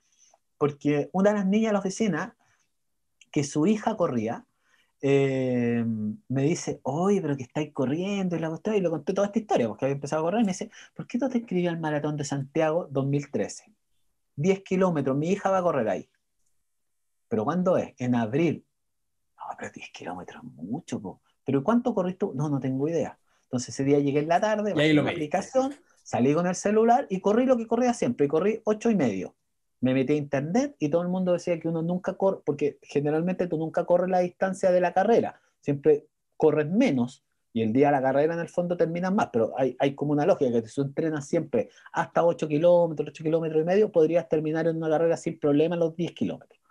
Porque una de las niñas de la oficina, que su hija corría, eh, me dice, oye, pero que estáis corriendo y la y le conté toda esta historia, porque había empezado a correr, y me dice, ¿por qué no te inscribí al Maratón de Santiago 2013? 10 kilómetros, mi hija va a correr ahí. ¿Pero cuándo es? En abril. Pero 10 kilómetros, mucho, ¿Pero cuánto corriste tú? No, no tengo idea. Entonces ese día llegué en la tarde, la aplicación, salí con el celular y corrí lo que corría siempre, y corrí 8 y medio me metí a internet y todo el mundo decía que uno nunca corre, porque generalmente tú nunca corres la distancia de la carrera, siempre corres menos y el día de la carrera en el fondo terminas más, pero hay, hay como una lógica que si tú entrenas siempre hasta 8 kilómetros, 8 kilómetros y medio, podrías terminar en una carrera sin problema los 10 kilómetros.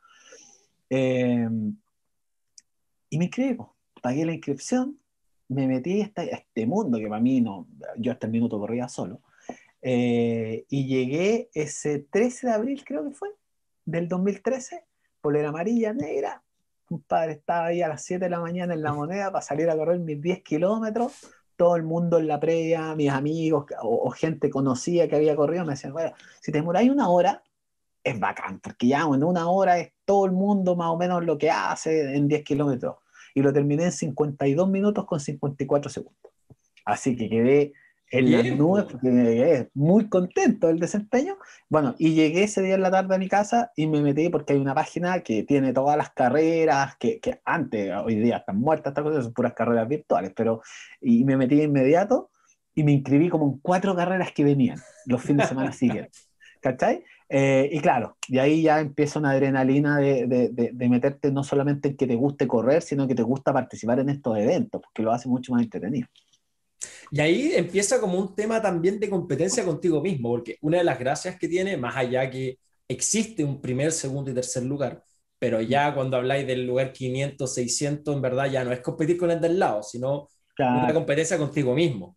Em, y me inscribo, pagué la inscripción, me metí a este, a este mundo que para mí no, yo hasta el minuto corría solo. Eh, y llegué ese 13 de abril, creo que fue, del 2013, polera amarilla, negra. Un padre estaba ahí a las 7 de la mañana en la moneda para salir a correr mis 10 kilómetros. Todo el mundo en la previa, mis amigos o, gente conocida que había corrido, me decían, bueno, si te demoráis una hora, es bacán, porque ya en una hora es todo el mundo más o menos lo que hace en 10 kilómetros. Y lo terminé en 52 minutos con 54 segundos. Así que quedé en las nubes porque es muy contento del desempeño. Bueno, y llegué ese día en la tarde a mi casa y me metí porque hay una página que tiene todas las carreras que, que antes, hoy día están muertas, estas cosas son puras carreras virtuales, pero y me metí de inmediato y me inscribí como en cuatro carreras que venían los fines de semana <laughs> siguientes. ¿Cachai? Eh, y claro, y ahí ya empieza una adrenalina de, de, de, meterte no solamente en que te guste correr, sino que te gusta participar en estos eventos, porque lo hace mucho más entretenido. Y ahí empieza como un tema también de competencia contigo mismo, porque una de las gracias que tiene, más allá que existe un primer, segundo y tercer lugar, pero ya cuando habláis del lugar 500, 600, en verdad ya no es competir con el del lado, sino una competencia contigo mismo.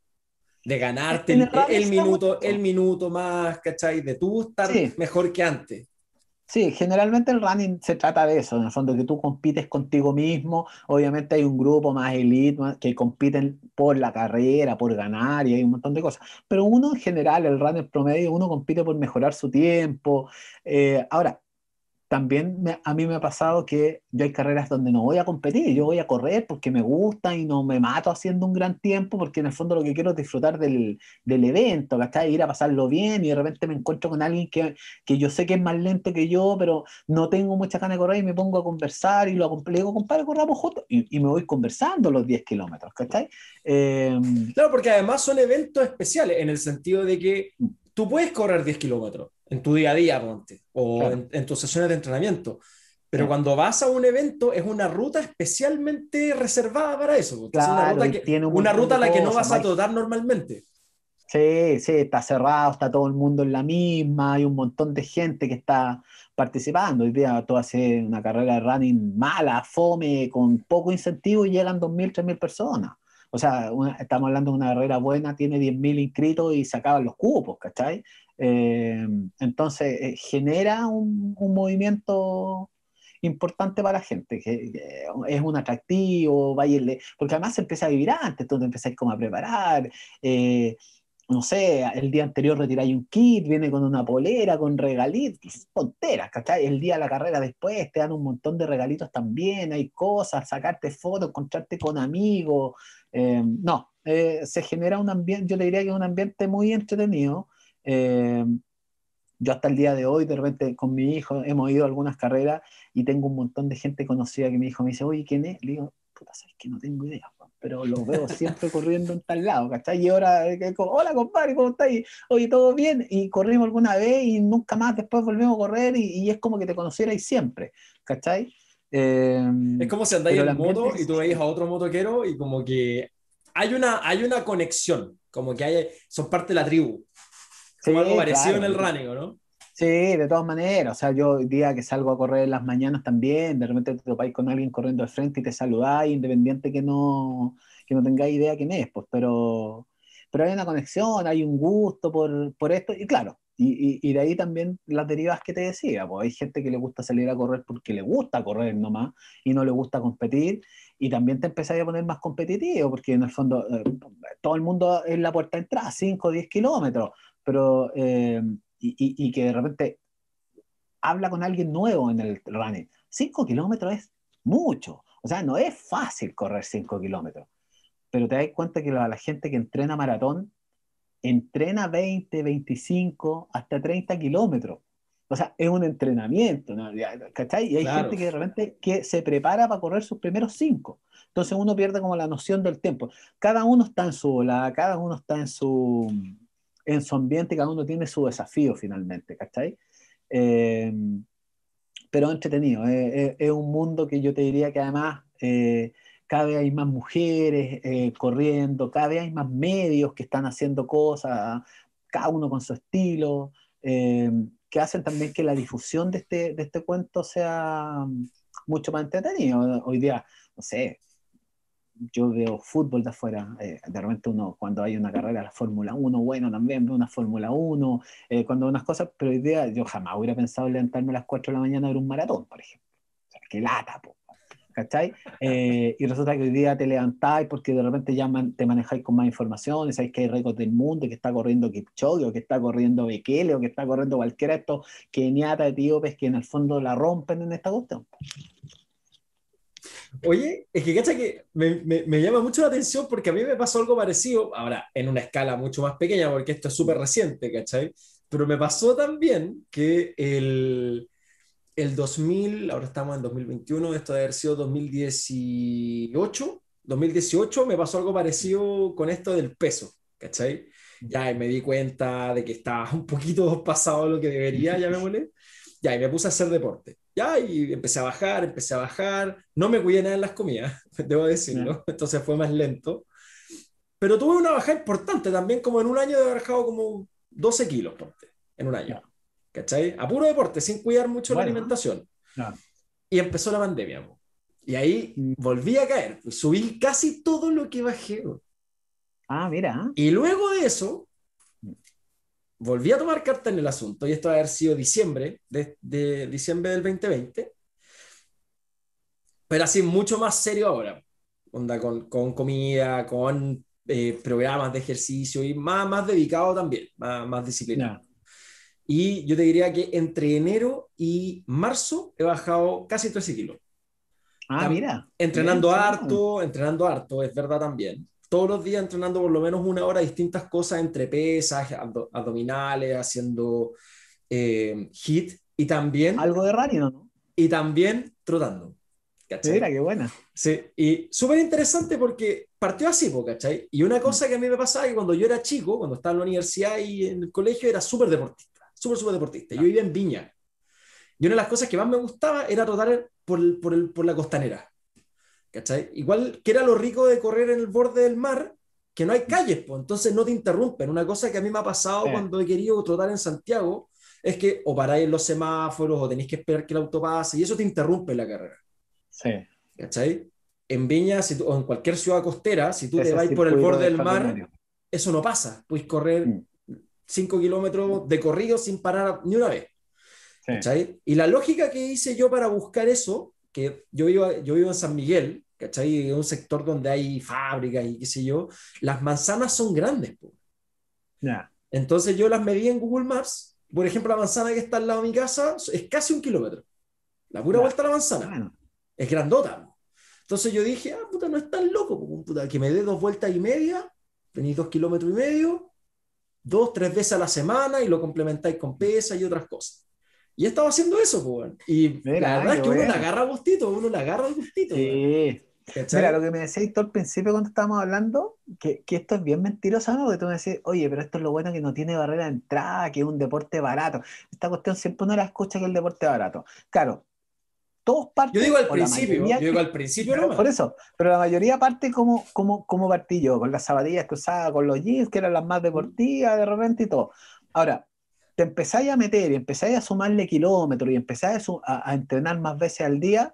De ganarte el, minuto, el minuto más, ¿cachai? De tú estar mejor que antes. Sí, generalmente el running se trata de eso, en el fondo que tú compites contigo mismo, obviamente hay un grupo más elite que compiten por la carrera, por ganar y hay un montón de cosas, pero uno en general, el runner promedio, uno compite por mejorar su tiempo. Eh, ahora, también a mí me ha pasado que yo hay carreras donde no voy a competir, yo voy a correr porque me gusta y no me mato haciendo un gran tiempo, porque en el fondo lo que quiero es disfrutar del, del evento, ¿cachai? Ir a pasarlo bien y de repente me encuentro con alguien que, que, yo sé que es más lento que yo, pero no tengo mucha ganas de correr y me pongo a conversar y lo, le digo, compadre, corramos juntos y, y, me voy conversando los 10 kilómetros, ¿cachai? Eh, claro, porque además son eventos especiales en el sentido de que tú puedes correr 10 kilómetros en tu día a día, ponte, o en, tus sesiones de entrenamiento. Pero cuando vas a un evento es una ruta especialmente reservada para eso. una ruta, que, una ruta a la que no vas a trotar normalmente. Sí, sí, está cerrado, está todo el mundo en la misma, hay un montón de gente que está participando. Hoy día tú haces una carrera de running mala, fome, con poco incentivo y llegan 2.000, 3.000 personas. O sea, estamos hablando de una carrera buena, tiene 10.000 inscritos y se acaban los cupos, ¿cachai? Eh, entonces, eh, genera un, movimiento importante para la gente, que, es un atractivo, baile, porque además se empieza a vivir antes, te empiezas como a preparar, eh, no sé, el día anterior retiráis un kit, viene con una polera, con regalitos, tonteras, ¿cachai? El día de la carrera después te dan un montón de regalitos también, hay cosas, sacarte fotos, encontrarte con amigos, no, se genera un ambiente, yo te diría que es un ambiente muy entretenido, eh, yo hasta el día de hoy, de repente con mi hijo, hemos ido a algunas carreras y tengo un montón de gente conocida que mi hijo me dice, oye, ¿quién es? Le digo, puta, sabes que no tengo idea, pero lo veo <laughs> siempre corriendo en tal lado, ¿cachai? Y ahora, eh, hola compadre, ¿cómo estáis? Oye, ¿todo bien? Y corrimos alguna vez y nunca más después volvemos a correr y, es como que te conocierais siempre, ¿cachai? Eh, es como si andáis en moto y tú veis a otro motoquero y como que hay una, hay una conexión, como que hay, son parte de la tribu. Como algo parecido en el running, ¿no? Sí, de todas maneras. O sea, yo hoy día que salgo a correr en las mañanas también, de repente te topáis con alguien corriendo al frente y te saludáis, independiente que no, que no tengáis idea quién es, pues, pero, pero hay una conexión, hay un gusto por, por esto, y claro, y, y, de ahí también las derivas que te decía, pues hay gente que le gusta salir a correr porque le gusta correr nomás y no le gusta competir, y también te empezáis a poner más competitivo, porque en el fondo eh, todo el mundo es la puerta de entrada, 5 o 10 kilómetros, pero eh, y, que de repente habla con alguien nuevo en el running. 5 kilómetros es mucho, o sea, no es fácil correr 5 kilómetros, pero te das cuenta que la, la gente que entrena maratón entrena 20, 25, hasta 30 kilómetros. O sea, es un entrenamiento, ¿no? ¿cachai? Y hay gente que de repente que se prepara para correr sus primeros cinco. Entonces uno pierde como la noción del tiempo. Cada uno está en su volada, cada uno está en su, en su ambiente, cada uno tiene su desafío finalmente, ¿cachai? Eh, pero entretenido, eh, eh, es un mundo que yo te diría que además cada vez hay más mujeres corriendo, cada vez hay más medios que están haciendo cosas, cada uno con su estilo, que hacen también que la difusión de este, de este cuento sea mucho más entretenido. Hoy día, no sé, yo veo fútbol de afuera, eh, de repente uno, cuando hay una carrera la Fórmula 1, bueno, también veo una Fórmula 1, eh, cuando unas cosas, pero hoy día yo jamás hubiera pensado levantarme a las 4 de la mañana a ver un maratón, por ejemplo. O sea, qué lata, po, ¿cachai? Eh, y resulta que hoy día te levantáis porque de repente ya te manejáis con más información, sabéis que hay récords del mundo, que está corriendo Kipchoge, o que está corriendo Bekele, o que está corriendo cualquiera de estos keniatas, etíopes, que en el fondo la rompen en esta cuestión. Oye, es que cacha que me, me, llama mucho la atención porque a mí me pasó algo parecido, ahora en una escala mucho más pequeña porque esto es súper reciente, ¿cachai? Pero me pasó también que el, el 2000, ahora estamos en 2021, esto debe haber sido 2018, 2018 me pasó algo parecido con esto del peso, ¿cachai? Ya me di cuenta de que estaba un poquito <laughs> pasado lo que debería, ya me molé. Ya, y me puse a hacer deporte. Ya, y empecé a bajar, empecé a bajar. No me cuidé nada en las comidas, <laughs> debo decirlo. Entonces fue más lento. Pero tuve una bajada importante también, como en un año de haber bajado como 12 kilos, en un año. ¿Cachai? A puro deporte, sin cuidar mucho la alimentación. Y empezó la pandemia. Y ahí mm. volví a caer. Subí casi todo lo que bajé. Ah, mira. Y luego de eso, volví a tomar carta en el asunto, y esto va a haber sido diciembre, de, de diciembre del 2020, pero así mucho más serio ahora, onda con, con comida, con eh, programas de ejercicio y más, más dedicado también, más, más disciplinado. Y yo te diría que entre enero y marzo he bajado casi 13 kilos. Ah, mira. Entrenando harto, entrenando harto, es verdad también. Todos los días entrenando por lo menos una hora distintas cosas entre pesas, abdominales, haciendo eh, hit y también... Algo de radio, ¿no? Y también trotando. ¿cachai? Mira, qué buena. Sí, y súper interesante porque partió así, ¿cachai? Y una cosa que a mí me pasaba es que cuando yo era chico, cuando estaba en la universidad y en el colegio, era súper deportista, súper, súper deportista. Yo vivía en Viña. Y una de las cosas que más me gustaba era trotar por, por, el, por la costanera. ¿Cachai? Igual que era lo rico de correr en el borde del mar, que no hay calles, pues, entonces no te interrumpen. Una cosa que a mí me ha pasado cuando he querido trotar en Santiago es que o paráis los semáforos o tenéis que esperar que el auto pase y eso te interrumpe la carrera. Sí. ¿Cachai? En Viña o en cualquier ciudad costera, si tú te vas por el borde del mar, eso no pasa. Puedes correr 5 mm. kilómetros de corrido sin parar ni una vez. ¿Cachai? Y la lógica que hice yo para buscar eso, que yo vivo, yo vivo en San Miguel, ¿cachai? En un sector donde hay fábricas y qué sé yo, las manzanas son grandes. Entonces yo las medí en Google Maps. Por ejemplo, la manzana que está al lado de mi casa es casi un kilómetro. La pura vuelta a la manzana es grandota. Entonces yo dije, ah, puta, no es tan loco, puta, que me dé dos vueltas y media, tenéis dos kilómetros y medio, dos, tres veces a la semana y lo complementáis con pesa y otras cosas. Y he estado haciendo eso, pues. Y la verdad es que uno le agarra gustito, uno le agarra gustito. Sí. Mira, lo que me decías tú al principio cuando estábamos hablando, que, que, esto es bien mentiroso, ¿no? Que tú me decís, oye, pero esto es lo bueno que no tiene barrera de entrada, que es un deporte barato. Esta cuestión siempre uno la escucha que es el deporte barato. Claro, todos parten. Yo digo al principio, yo digo al principio no. Por eso, pero la mayoría parte como, como, como partí yo, con las zapatillas que usaba, con los jeans, que eran las más deportivas de repente y todo. Ahora, te empezáis a meter y empezáis a sumarle kilómetros y empezáis a, entrenar más veces al día.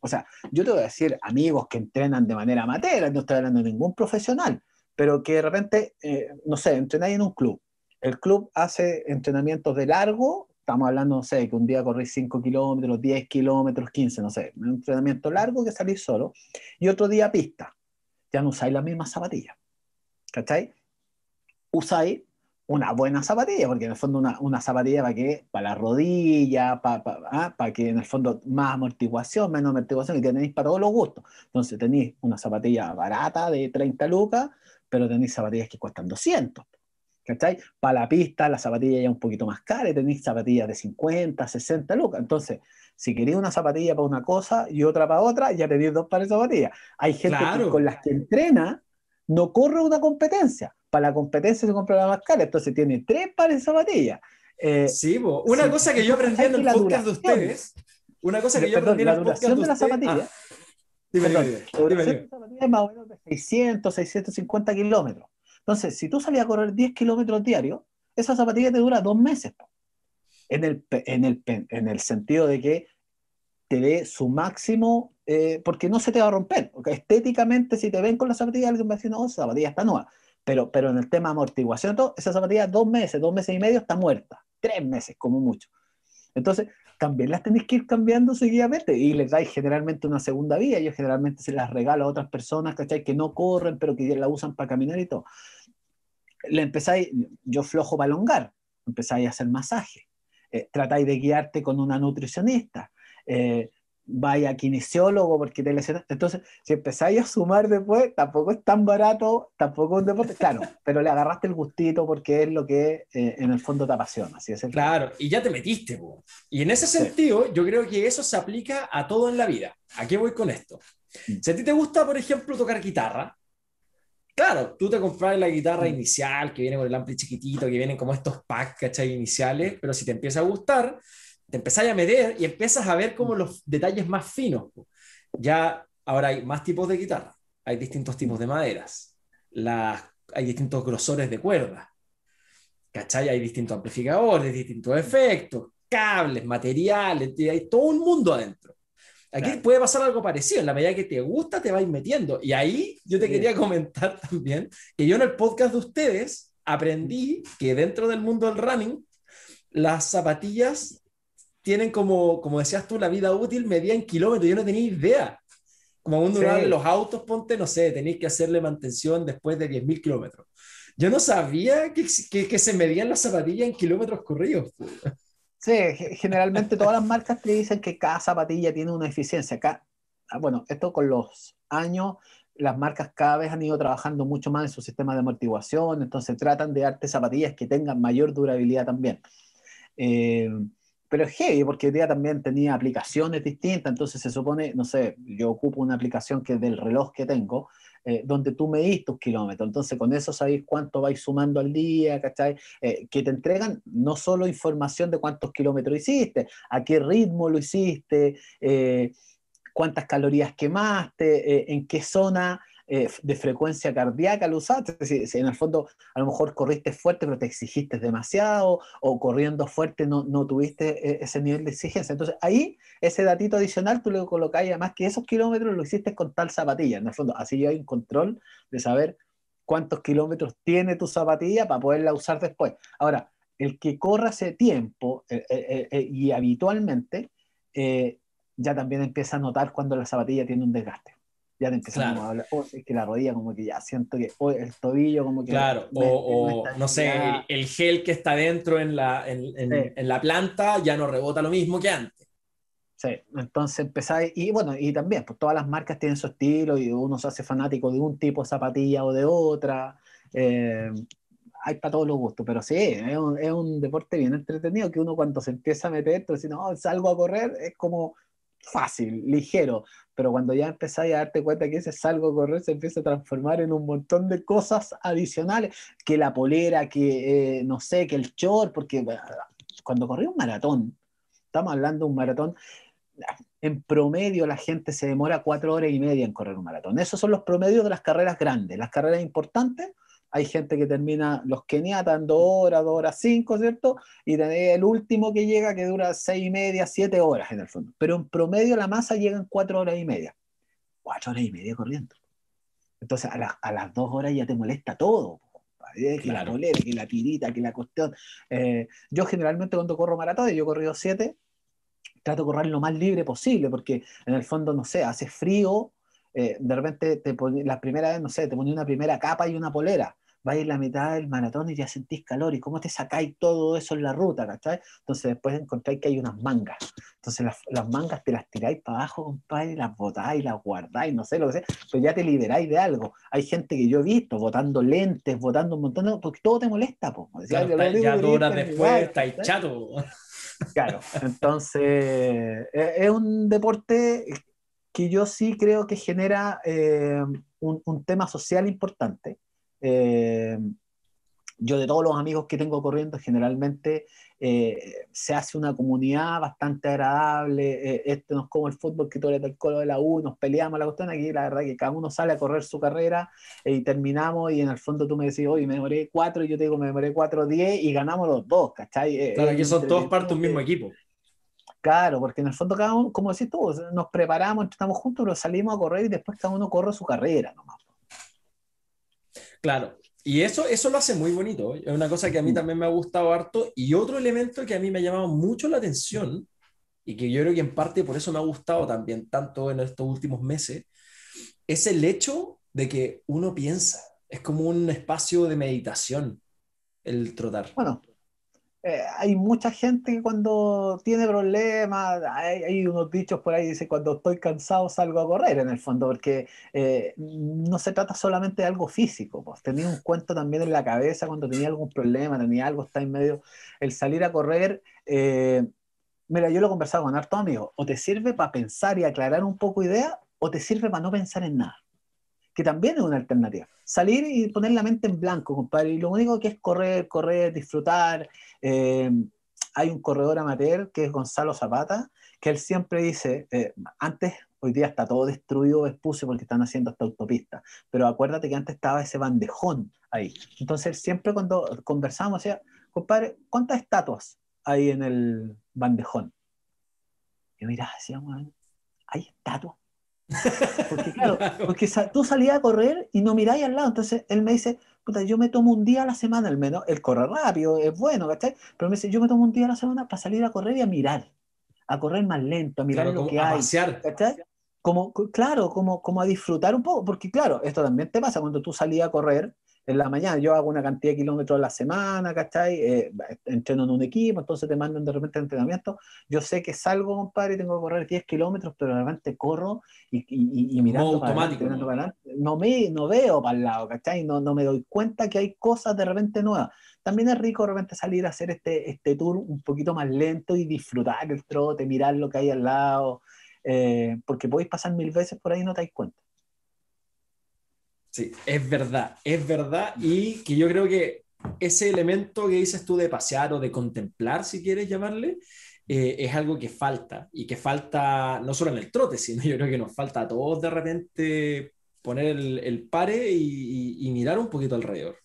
O sea, yo te voy a decir amigos que entrenan de manera amateur, no estoy hablando de ningún profesional, pero que de repente, eh, no sé, entrenáis en un club. El club hace entrenamientos de largo estamos hablando, no sé, que un día corréis 5 kilómetros, 10 kilómetros, 15, no sé, un entrenamiento largo que salís solo, y otro día pista, ya no usáis las mismas zapatillas, ¿cachai? Usáis una buena zapatilla, porque en el fondo una, una zapatilla para que, para la rodilla, para, para, ¿ah? para, que en el fondo más amortiguación, menos amortiguación, y tenéis para todos los gustos. Entonces tenéis una zapatilla barata de 30 lucas, pero tenéis zapatillas que cuestan 200. ¿Cachai? Para la pista, la zapatilla ya un poquito más cara y tenéis zapatillas de 50, 60 lucas. Entonces, si queréis una zapatilla para una cosa y otra para otra, ya tenéis dos pares de zapatillas. Hay gente con las que entrena no corre una competencia. Para la competencia se compra la más cara, entonces tiene tres pares de zapatillas. Eh, sí, una cosa que yo aprendí en el podcast de ustedes, una cosa que yo aprendí en el podcast de, la zapatilla. Ah, dime, la duración es más o menos de 600, 650 kilómetros. Entonces, si tú salías a correr 10 kilómetros diarios, esa zapatilla te dura dos meses. En el, en, el, en el sentido de que te dé su máximo, eh, porque no se te va a romper. Estéticamente, si te ven con la zapatilla, alguien va a decir, no, esa zapatilla está nueva. Pero, pero en el tema amortiguación, todo, esa zapatilla dos meses, dos meses y medio está muerta. Tres meses, como mucho. Entonces, también las tenéis que ir cambiando seguidamente y les dais generalmente una segunda vía. Yo generalmente se las regalo a otras personas, ¿cachai? Que no corren, pero que la usan para caminar y todo. Le empezáis, yo flojo para elongar, empezáis a hacer masaje. Eh, tratáis de guiarte con una nutricionista. Eh, vaya kinesiólogo porque te. Entonces, si empezáis a sumar después, tampoco es tan barato, tampoco es un deporte, claro, <laughs> pero le agarraste el gustito porque es lo que eh, en el fondo te apasiona. Así es claro, y ya te metiste. Y en ese sentido, yo creo que eso se aplica a todo en la vida. ¿A qué voy con esto? Mm. Si a ti te gusta, por ejemplo, tocar guitarra, claro, tú te compras la guitarra mm. inicial que viene con el ampli chiquitito, que vienen como estos packs, ¿cachai? Iniciales, pero si te empieza a gustar, te empezás a meter y empiezas a ver como los detalles más finos. Ya ahora hay más tipos de guitarra, hay distintos tipos de maderas, las, hay distintos grosores de cuerdas, ¿cachai? Hay distintos amplificadores, distintos efectos, cables, materiales, hay todo un mundo adentro. Aquí puede pasar algo parecido, en la medida que te gusta te vais metiendo. Y ahí yo te quería comentar también que yo en el podcast de ustedes aprendí que dentro del mundo del running, las zapatillas tienen como, como decías tú, la vida útil medida en kilómetros. Yo no tenía idea. Como uno de los autos, ponte, no sé, tenéis que hacerle mantención después de 10.000 kilómetros. Yo no sabía que, que, que, se medían las zapatillas en kilómetros corridos. Sí, generalmente todas las marcas te dicen que cada zapatilla tiene una eficiencia. Acá, ah, bueno, esto con los años, las marcas cada vez han ido trabajando mucho más en su sistema de amortiguación, entonces tratan de darte zapatillas que tengan mayor durabilidad también. Eh, pero es heavy porque hoy día también tenía aplicaciones distintas, entonces se supone, no sé, yo ocupo una aplicación que es del reloj que tengo, eh, donde tú medís tus kilómetros. Entonces, con eso sabéis cuánto vais sumando al día, ¿cachai? Eh, que te entregan no solo información de cuántos kilómetros hiciste, a qué ritmo lo hiciste, eh, cuántas calorías quemaste, en qué zona eh, de frecuencia cardíaca lo usaste, si, en el fondo a lo mejor corriste fuerte pero te exigiste demasiado o corriendo fuerte no, no tuviste eh, ese nivel de exigencia. Entonces ahí ese datito adicional tú le colocáis además que esos kilómetros lo hiciste con tal zapatilla, en el fondo así ya hay un control de saber cuántos kilómetros tiene tu zapatilla para poderla usar después. Ahora, el que corra ese tiempo eh, y habitualmente, ya también empieza a notar cuando la zapatilla tiene un desgaste ya te empezamos a hablar, oh, es que la rodilla como que ya siento que, oh, el tobillo como que... Claro, o, no sé, el, gel que está dentro en la, en, en, la planta ya no rebota lo mismo que antes. Sí, entonces empezáis, y bueno, y también, pues todas las marcas tienen su estilo y uno se hace fanático de un tipo de zapatilla o de otra. Eh, hay para todos los gustos, pero sí, es un, es un, deporte bien entretenido que uno cuando se empieza a meter, si no, salgo a correr, es como fácil, ligero, pero cuando ya empezáis a darte cuenta que ese salgo a correr se empieza a transformar en un montón de cosas adicionales, que la polera, que eh, no sé, que el short, porque cuando corrí un maratón, estamos hablando de un maratón, en promedio la gente se demora cuatro horas y media en correr un maratón. Esos son los promedios de las carreras grandes. Las carreras importantes hay gente que termina los keniatas en dos horas, dos horas cinco, ¿cierto? Y el último que llega que dura seis y media, siete horas en el fondo. Pero en promedio la masa llega en cuatro horas y media. Cuatro horas y media corriendo. Entonces a, las dos horas ya te molesta todo. Que la bolera, que la tirita, que la cuestión. Eh, yo generalmente cuando corro maratón, yo he corrido siete, trato de correr lo más libre posible, porque en el fondo, no sé, hace frío, eh, de repente te la primera vez, no sé, te ponía una primera capa y una polera vais la mitad del maratón y ya sentís calor, y cómo te sacáis todo eso en la ruta, ¿cachai? Entonces después encontráis que hay unas mangas. Entonces las, mangas te las tiráis para abajo, compadre, y las botáis, las guardáis, no sé lo que sea, pero ya te liberáis de algo. Hay gente que yo he visto botando lentes, botando un montón de... porque todo te molesta, po. ya dos horas después estáis chato. Claro, entonces e, es un deporte que yo sí creo que genera eh, un, un, tema social importante. Eh, yo de todos los amigos que tengo corriendo, generalmente eh, se hace una comunidad bastante agradable. Eh, este no es como el fútbol que tú le el colo de la U, nos peleamos la cuestión. Aquí la verdad que cada uno sale a correr su carrera y terminamos. Y en el fondo tú me decís, oye, me demoré cuatro, y yo te digo, me demoré cuatro, diez, y ganamos los dos, ¿cachai? Claro, aquí son todos parte de un mismo equipo. Claro, porque en el fondo cada uno, como decís tú, nos preparamos, estamos juntos, pero salimos a correr y después cada uno corre su carrera nomás. Claro, y eso, eso lo hace muy bonito. Es una cosa que a mí también me ha gustado harto. Y otro elemento que a mí me ha llamado mucho la atención, y que yo creo que en parte por eso me ha gustado también tanto en estos últimos meses, es el hecho de que uno piensa. Es como un espacio de meditación el trotar. Bueno, eh, hay mucha gente que cuando tiene problemas, hay, unos dichos por ahí, dice, cuando estoy cansado salgo a correr en el fondo, porque eh, no se trata solamente de algo físico, pues tenía un cuento también en la cabeza cuando tenía algún problema, tenía algo, está en medio, el salir a correr, eh, mira, yo lo he conversado con harto amigos, o te sirve para pensar y aclarar un poco idea, o te sirve para no pensar en nada que también es una alternativa. Salir y poner la mente en blanco, compadre. Y lo único que es correr, correr, disfrutar. Eh, hay un corredor amateur que es Gonzalo Zapata, que él siempre dice, eh, antes, hoy día está todo destruido, expuse porque están haciendo esta autopista, pero acuérdate que antes estaba ese bandejón ahí. Entonces él siempre cuando conversamos decía, compadre, ¿cuántas estatuas hay en el bandejón? Y mira, decíamos, hay estatuas. Porque <laughs> claro, <laughs> porque tú salías a correr y no miráis al lado. Entonces él me dice, puta, yo me tomo un día a la semana al menos, él corre rápido, es bueno, ¿cachai? Pero me dice, yo me tomo un día a la semana para salir a correr y a mirar, a correr más lento, a mirar lo que hay. ¿cachai? Como, claro, como, como a disfrutar un poco, porque claro, esto también te pasa cuando tú salías a correr en la mañana. Yo hago una cantidad de kilómetros a la semana, ¿cachai? Eh, entreno en un equipo, entonces te mandan de repente entrenamiento. Yo sé que salgo, compadre, y tengo que correr 10 kilómetros, pero de repente corro y, y, y mirando para automático, adelante, no, me, no veo para el lado, ¿cachai? No, no me doy cuenta que hay cosas de repente nuevas. También es rico de repente salir a hacer este, este tour un poquito más lento y disfrutar el trote, mirar lo que hay al lado, eh, porque podéis pasar mil veces por ahí y no te dais cuenta. Sí, es verdad, es verdad. Y que yo creo que ese elemento que dices tú de pasear o de contemplar, si quieres llamarle, eh, es algo que falta. Y que falta no solo en el trote, sino yo creo que nos falta a todos de repente poner el, pare y, mirar un poquito alrededor.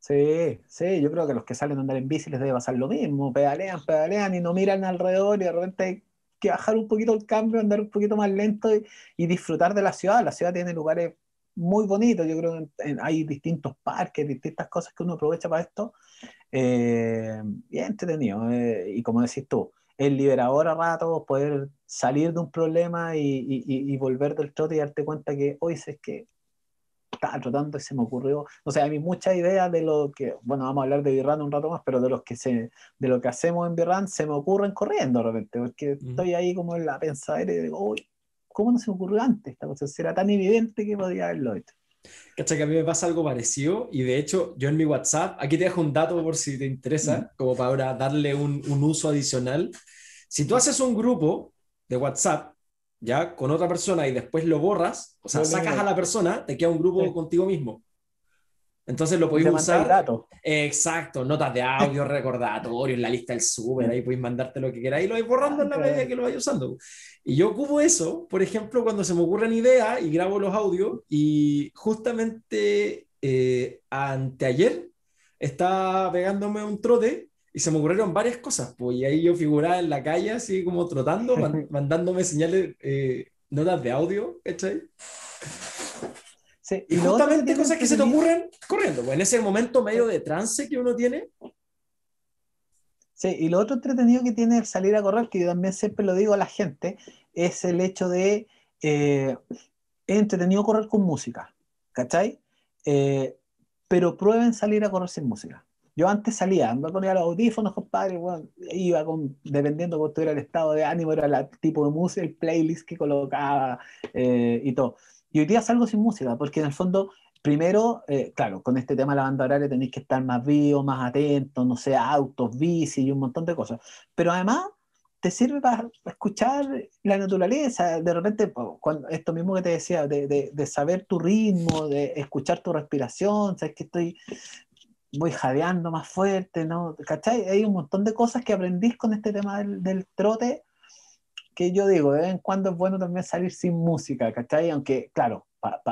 Sí, sí, yo creo que los que salen a andar en bici les debe pasar lo mismo. Pedalean, pedalean y no miran alrededor y de repente hay que bajar un poquito el cambio, andar un poquito más lento y, y disfrutar de la ciudad. La ciudad tiene lugares muy bonito. Yo creo que hay distintos parques, distintas cosas que uno aprovecha para esto. Eh, y entretenido. Eh, y como decís tú, es liberador a rato poder salir de un problema y, volver del trote y darte cuenta que hoy es que estaba trotando y se me ocurrió. O sea, hay muchas ideas de lo que, bueno, vamos a hablar de Birran un rato más, pero de los que se, de lo que hacemos en Birran se me ocurren corriendo de repente, porque estoy ahí como en la pensadera y digo, uy, ¿cómo no se me ocurrió antes? Esta cosa era tan evidente que podía haberlo hecho. Cacha que a mí me pasa algo parecido y de hecho yo en mi WhatsApp, aquí te dejo un dato por si te interesa, mm. como para darle un, un, uso adicional. Si tú haces un grupo de WhatsApp, ya, con otra persona y después lo borras, o sea, sacas a la persona, te queda un grupo contigo mismo. Entonces lo podéis usar. Exacto, notas de audio, recordatorios, la lista del súper, ahí podéis mandarte lo que queráis y lo vais borrando en la medida que lo vais usando. Y yo ocupo eso, por ejemplo, cuando se me ocurren ideas y grabo los audios y justamente eh, anteayer estaba pegándome un trote y se me ocurrieron varias cosas, pues y ahí yo figuraba en la calle así como trotando, <laughs> mandándome señales, eh, notas de audio, ¿cachai? Y, justamente cosas que se te ocurren corriendo, pues en ese momento medio de trance que uno tiene. Sí, y lo otro entretenido que tiene el salir a correr, que yo también siempre lo digo a la gente, es el hecho de eh, es entretenido correr con música, ¿cachai? Eh, pero prueben salir a correr sin música. Yo antes salía, me ponía los audífonos, compadre, bueno, iba con, dependiendo de cómo estuviera el estado de ánimo, era el tipo de música, el playlist que colocaba eh, y todo. Y hoy día salgo sin música, porque en el fondo, primero, eh, claro, con este tema de la banda horaria tenéis que estar más vivo, más atento, no sé, autos, bici y un montón de cosas. Pero además te sirve para escuchar la naturaleza, de repente, cuando, esto mismo que te decía, de, de, saber tu ritmo, de escuchar tu respiración, sabes que estoy, voy jadeando más fuerte, ¿no? ¿Cachai? Hay un montón de cosas que aprendís con este tema del, del trote que yo digo, de vez en cuando es bueno también salir sin música, ¿cachai? Aunque, claro, para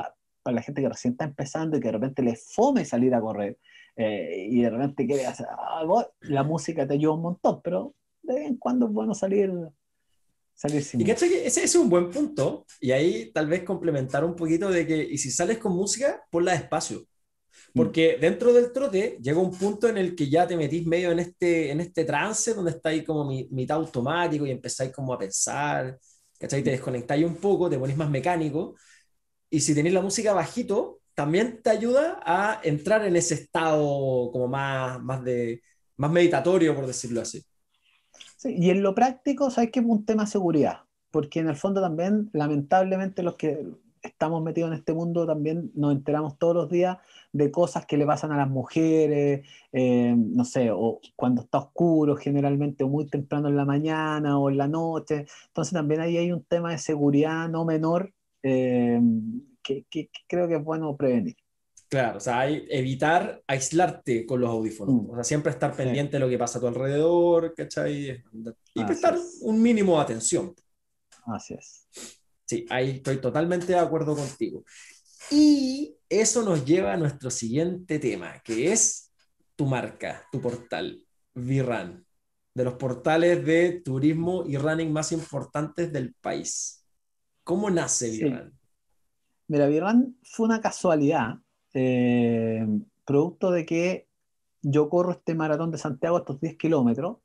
la gente que recién está empezando y que de repente le fome salir a correr eh, y de repente quiere hacer, ah, la música te ayuda un montón, pero de vez en cuando es bueno salir, salir sin y música. Que ese, es un buen punto, y ahí tal vez complementar un poquito de que, y si sales con música, ponla despacio. Mm. Porque dentro del trote llega un punto en el que ya te metís medio en este, en este trance donde estáis como mitad automático y empezáis como a pensar, ¿cachai? Te desconectáis un poco, te ponís más mecánico. Y si tenéis la música bajito, también te ayuda a entrar en ese estado como más, más, de, más meditatorio, por decirlo así. Sí, y en lo práctico, ¿sabes que es un tema de seguridad? Porque en el fondo también, lamentablemente, los que estamos metidos en este mundo también nos enteramos todos los días de cosas que le pasan a las mujeres, eh, no sé, o cuando está oscuro generalmente, o muy temprano en la mañana o en la noche. Entonces también ahí hay un tema de seguridad no menor eh, que, creo que es bueno prevenir. Claro, o sea, hay, evitar aislarte con los audífonos. Mm. O sea, siempre estar pendiente de lo que pasa a tu alrededor, ¿cachai? Y prestar un mínimo de atención. Así es. Sí, ahí estoy totalmente de acuerdo contigo. Y eso nos lleva a nuestro siguiente tema, que es tu marca, tu portal, VRAN, de los portales de turismo y running más importantes del país. ¿Cómo nace Birran? Mira, Birran fue una casualidad, eh, producto de que yo corro este maratón de Santiago, estos 10 kilómetros,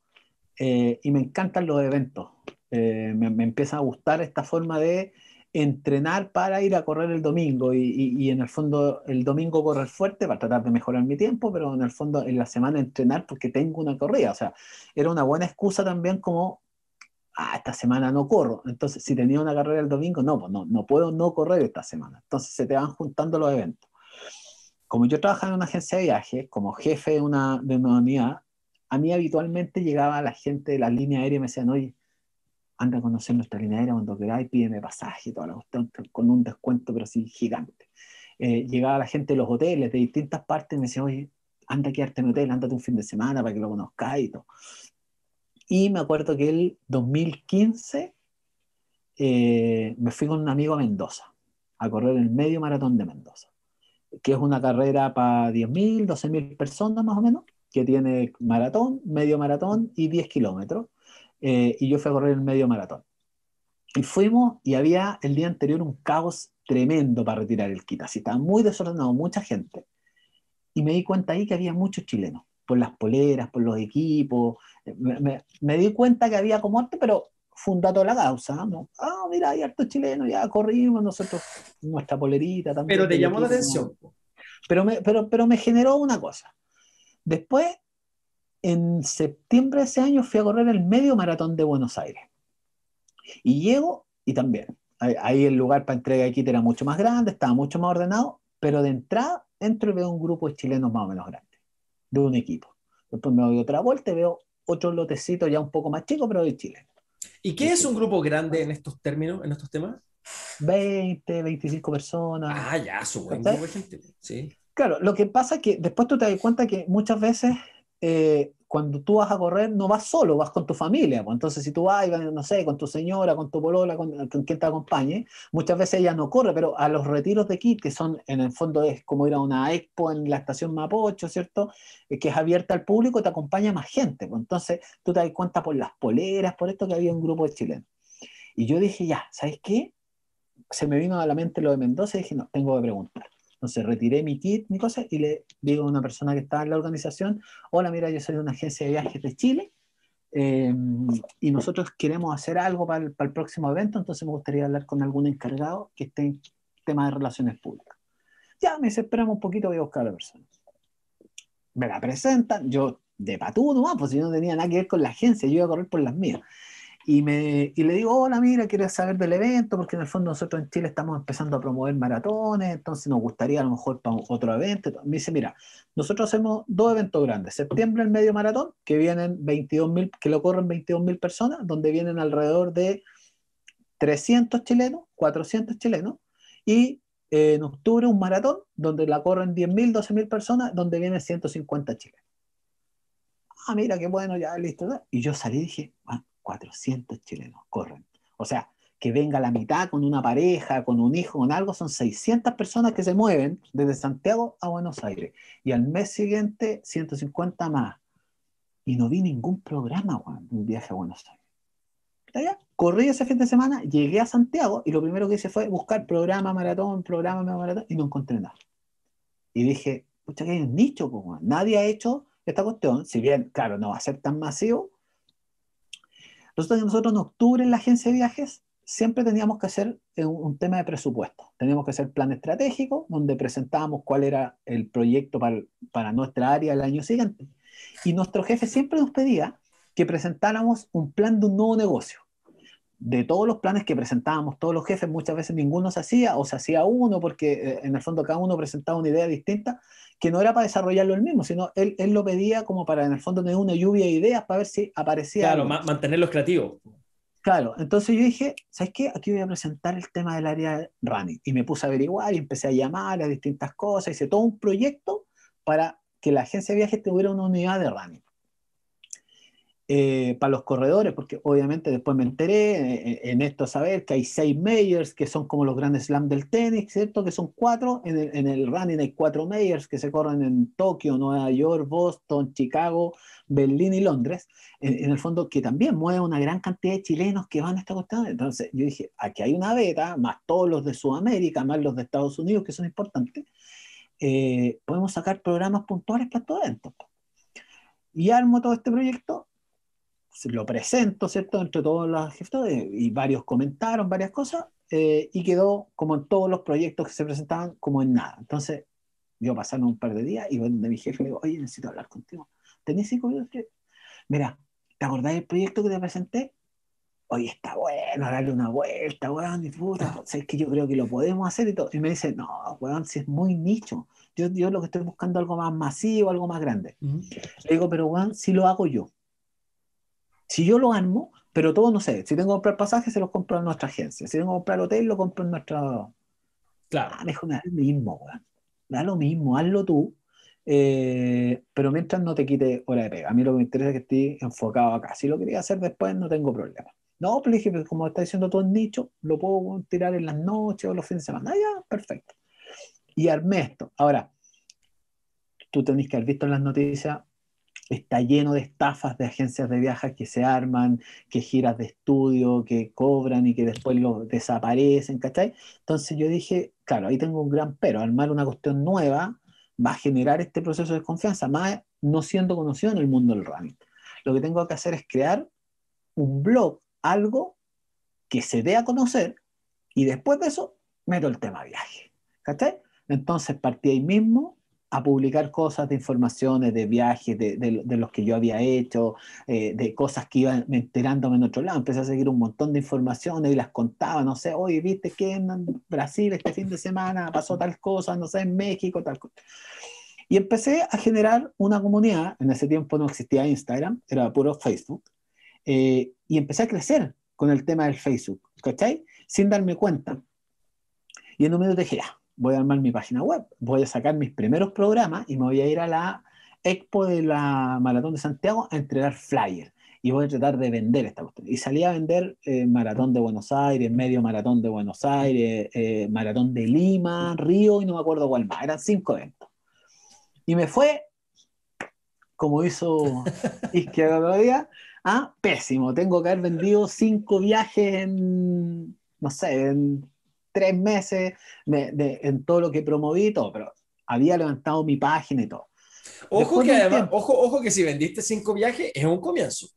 eh, y me encantan los eventos. Eh, me, me, empieza a gustar esta forma de entrenar para ir a correr el domingo y, y, en el fondo el domingo correr fuerte para tratar de mejorar mi tiempo, pero en el fondo en la semana entrenar porque tengo una corrida. O sea, era una buena excusa también como, ah, esta semana no corro. Entonces, si tenía una carrera el domingo, no, pues no, no puedo no correr esta semana. Entonces se te van juntando los eventos. Como yo trabajaba en una agencia de viajes, como jefe de una, de una unidad, a mí habitualmente llegaba la gente de la línea aérea y me decían, oye, anda a conocer nuestra línea aérea cuando queráis, pídeme pasaje, toda la cuestión, con un descuento, pero así gigante. Eh, llegaba la gente de los hoteles de distintas partes y me decía, oye, anda a quedarte en hotel, ándate un fin de semana para que lo conozcáis y todo. Y me acuerdo que el 2015 eh, me fui con un amigo a Mendoza, a correr el medio maratón de Mendoza, que es una carrera para 10.000, 12.000 personas más o menos, que tiene maratón, medio maratón y 10 kilómetros eh, y yo fui a correr el medio maratón. Y fuimos y había el día anterior un caos tremendo para retirar el kit, así estaba muy desordenado, mucha gente. Y me di cuenta ahí que había muchos chilenos, por las poleras, por los equipos. Me, me, di cuenta que había como arte, pero fundado la causa. ¿no? Ah, mira, hay hartos chilenos, ya corrimos nosotros, nuestra polerita también. Pero te llamó la atención. Pero me, pero, pero me generó una cosa. Después en septiembre de ese año fui a correr el medio maratón de Buenos Aires. Y llego, y también, ahí el lugar para entrega de kit era mucho más grande, estaba mucho más ordenado, pero de entrada entro y veo un grupo de chilenos más o menos grande, de un equipo. Después me doy otra vuelta y veo otro lotecito ya un poco más chico, pero de Chile. ¿Y qué es un grupo grande en estos términos, en estos temas? 20, 25 personas. Ah, ya, su buen grupo de gente. Sí. Claro, lo que pasa es que después tú te das cuenta que muchas veces eh, cuando tú vas a correr no vas solo, vas con tu familia. Pues. Entonces, si tú vas, no sé, con tu señora, con tu polola, con, quien te acompañe, muchas veces ella no corre, pero a los retiros de kit, que son en el fondo es como ir a una expo en la estación Mapocho, ¿cierto? Eh, que es abierta al público, te acompaña más gente. Pues. Entonces, tú te das cuenta por las poleras, por esto que había un grupo de chilenos. Y yo dije, ya, ¿sabes qué? Se me vino a la mente lo de Mendoza y dije, no, tengo que preguntar. Entonces retiré mi kit, mi cosa, y le digo a una persona que estaba en la organización, hola, mira, yo soy de una agencia de viajes de Chile, eh, y nosotros queremos hacer algo para el, próximo evento, entonces me gustaría hablar con algún encargado que esté en tema de relaciones públicas. Ya, me dice, un poquito, voy a buscar a la persona. Me la presentan, yo de patú nomás, pues si no tenía nada que ver con la agencia, yo iba a correr por las mías. Y, me, y le digo, hola, mira, quiero saber del evento, porque en el fondo nosotros en Chile estamos empezando a promover maratones, entonces nos gustaría a lo mejor para otro evento. Me dice, mira, nosotros hacemos dos eventos grandes. Septiembre el medio maratón, que vienen 22 que lo corren 22 mil personas, donde vienen alrededor de 300 chilenos, 400 chilenos, y eh, en octubre un maratón, donde la corren 10 mil, 12 mil personas, donde vienen 150 chilenos. Ah, mira, qué bueno, ya listo. Y yo salí y dije, ah, 400 chilenos corren. O sea, que venga la mitad con una pareja, con un hijo, con algo, son 600 personas que se mueven desde Santiago a Buenos Aires. Y al mes siguiente, 150 más. Y no vi ningún programa, Juan, un viaje a Buenos Aires. Corrí ese fin de semana, llegué a Santiago y lo primero que hice fue buscar programa maratón, programa maratón y no encontré nada. Y dije, pucha, que hay un nicho, pues, nadie ha hecho esta cuestión, si bien, claro, no va a ser tan masivo, nosotros, nosotros en octubre en la agencia de viajes siempre teníamos que hacer un, tema de presupuesto. Teníamos que hacer plan estratégico donde presentábamos cuál era el proyecto para, para nuestra área el año siguiente. Y nuestro jefe siempre nos pedía que presentáramos un plan de un nuevo negocio de todos los planes que presentábamos todos los jefes, muchas veces ninguno se hacía o se hacía uno porque eh, en el fondo cada uno presentaba una idea distinta que no era para desarrollarlo él mismo, sino él, él lo pedía como para en el fondo tener una lluvia de ideas para ver si aparecía. Claro, mantenerlos creativos. Claro, entonces yo dije, ¿sabes qué? Aquí voy a presentar el tema del área running. Y me puse a averiguar y empecé a llamar a distintas cosas, hice todo un proyecto para que la agencia de viajes tuviera una unidad de running. Eh, para los corredores, porque obviamente después me enteré eh, en, esto saber que hay seis majors que son como los grandes slam del tenis, ¿cierto? Que son cuatro, en el, en el running hay cuatro majors que se corren en Tokio, Nueva York, Boston, Chicago, Berlín y Londres, en, el fondo que también mueve una gran cantidad de chilenos que van a esta cuestión. Entonces yo dije, aquí hay una beta, más todos los de Sudamérica, más los de Estados Unidos, que son importantes, eh, podemos sacar programas puntuales para todo esto. Y armo todo este proyecto lo presento, ¿cierto? Entre todos los jefes y varios comentaron varias cosas eh, y quedó como en todos los proyectos que se presentaban como en nada. Entonces, yo pasaron un par de días y donde mi jefe le digo, oye, necesito hablar contigo. ¿Tenés cinco minutos? Mira, ¿te acordás del proyecto que te presenté? Oye, está bueno, darle una vuelta, weón, y puta, es que yo creo que lo podemos hacer y todo. Y me dice, no, weón, si es muy nicho. Yo, yo lo que estoy buscando es algo más masivo, algo más grande. Le digo, pero weón, si lo hago yo. Si yo lo armo, pero todo no sé, si tengo que comprar pasajes, se los compro en nuestra agencia. Si tengo que comprar hotel, lo compro en nuestra. Claro. Ah, mejor me da lo mismo, weón. Me da lo mismo, hazlo tú. Eh, pero mientras no te quite hora de pega. A mí lo que me interesa es que esté enfocado acá. Si lo quería hacer después, no tengo problema. No, pero dije, como está diciendo todo el nicho, lo puedo tirar en las noches o los fines de semana. Ah, ya, perfecto. Y armé esto. Ahora, tú tenés que haber visto en las noticias está lleno de estafas de agencias de viajes que se arman, que giras de estudio, que cobran y que después lo desaparecen, ¿cachai? Entonces yo dije, claro, ahí tengo un gran pero, armar una cuestión nueva va a generar este proceso de confianza, más no siendo conocido en el mundo del running. Lo que tengo que hacer es crear un blog, algo que se dé a conocer y después de eso meto el tema viaje, ¿cachai? Entonces partí ahí mismo, a publicar cosas de informaciones, de viajes, de, de, los que yo había hecho, eh, de cosas que iba enterándome en otro lado. Empecé a seguir un montón de informaciones y las contaba, no sé, oye, viste que en Brasil este fin de semana pasó tal cosa, no sé, en México, tal cosa. Y empecé a generar una comunidad, en ese tiempo no existía Instagram, era puro Facebook, eh, y empecé a crecer con el tema del Facebook, ¿cachai? Sin darme cuenta. Y en un momento dije, ya, voy a armar mi página web, voy a sacar mis primeros programas y me voy a ir a la expo de la Maratón de Santiago a entregar flyers y voy a tratar de vender esta cuestión. Y salí a vender eh, Maratón de Buenos Aires, Medio Maratón de Buenos Aires, eh, Maratón de Lima, Río y no me acuerdo cuál más. Eran cinco eventos. Y me fue, como hizo <laughs> Izquierda todavía, ah, pésimo. Tengo que haber vendido cinco viajes en, no sé, en tres meses de, en todo lo que promoví y todo, pero había levantado mi página y todo. Ojo que además, ojo, ojo que si vendiste cinco viajes es un comienzo.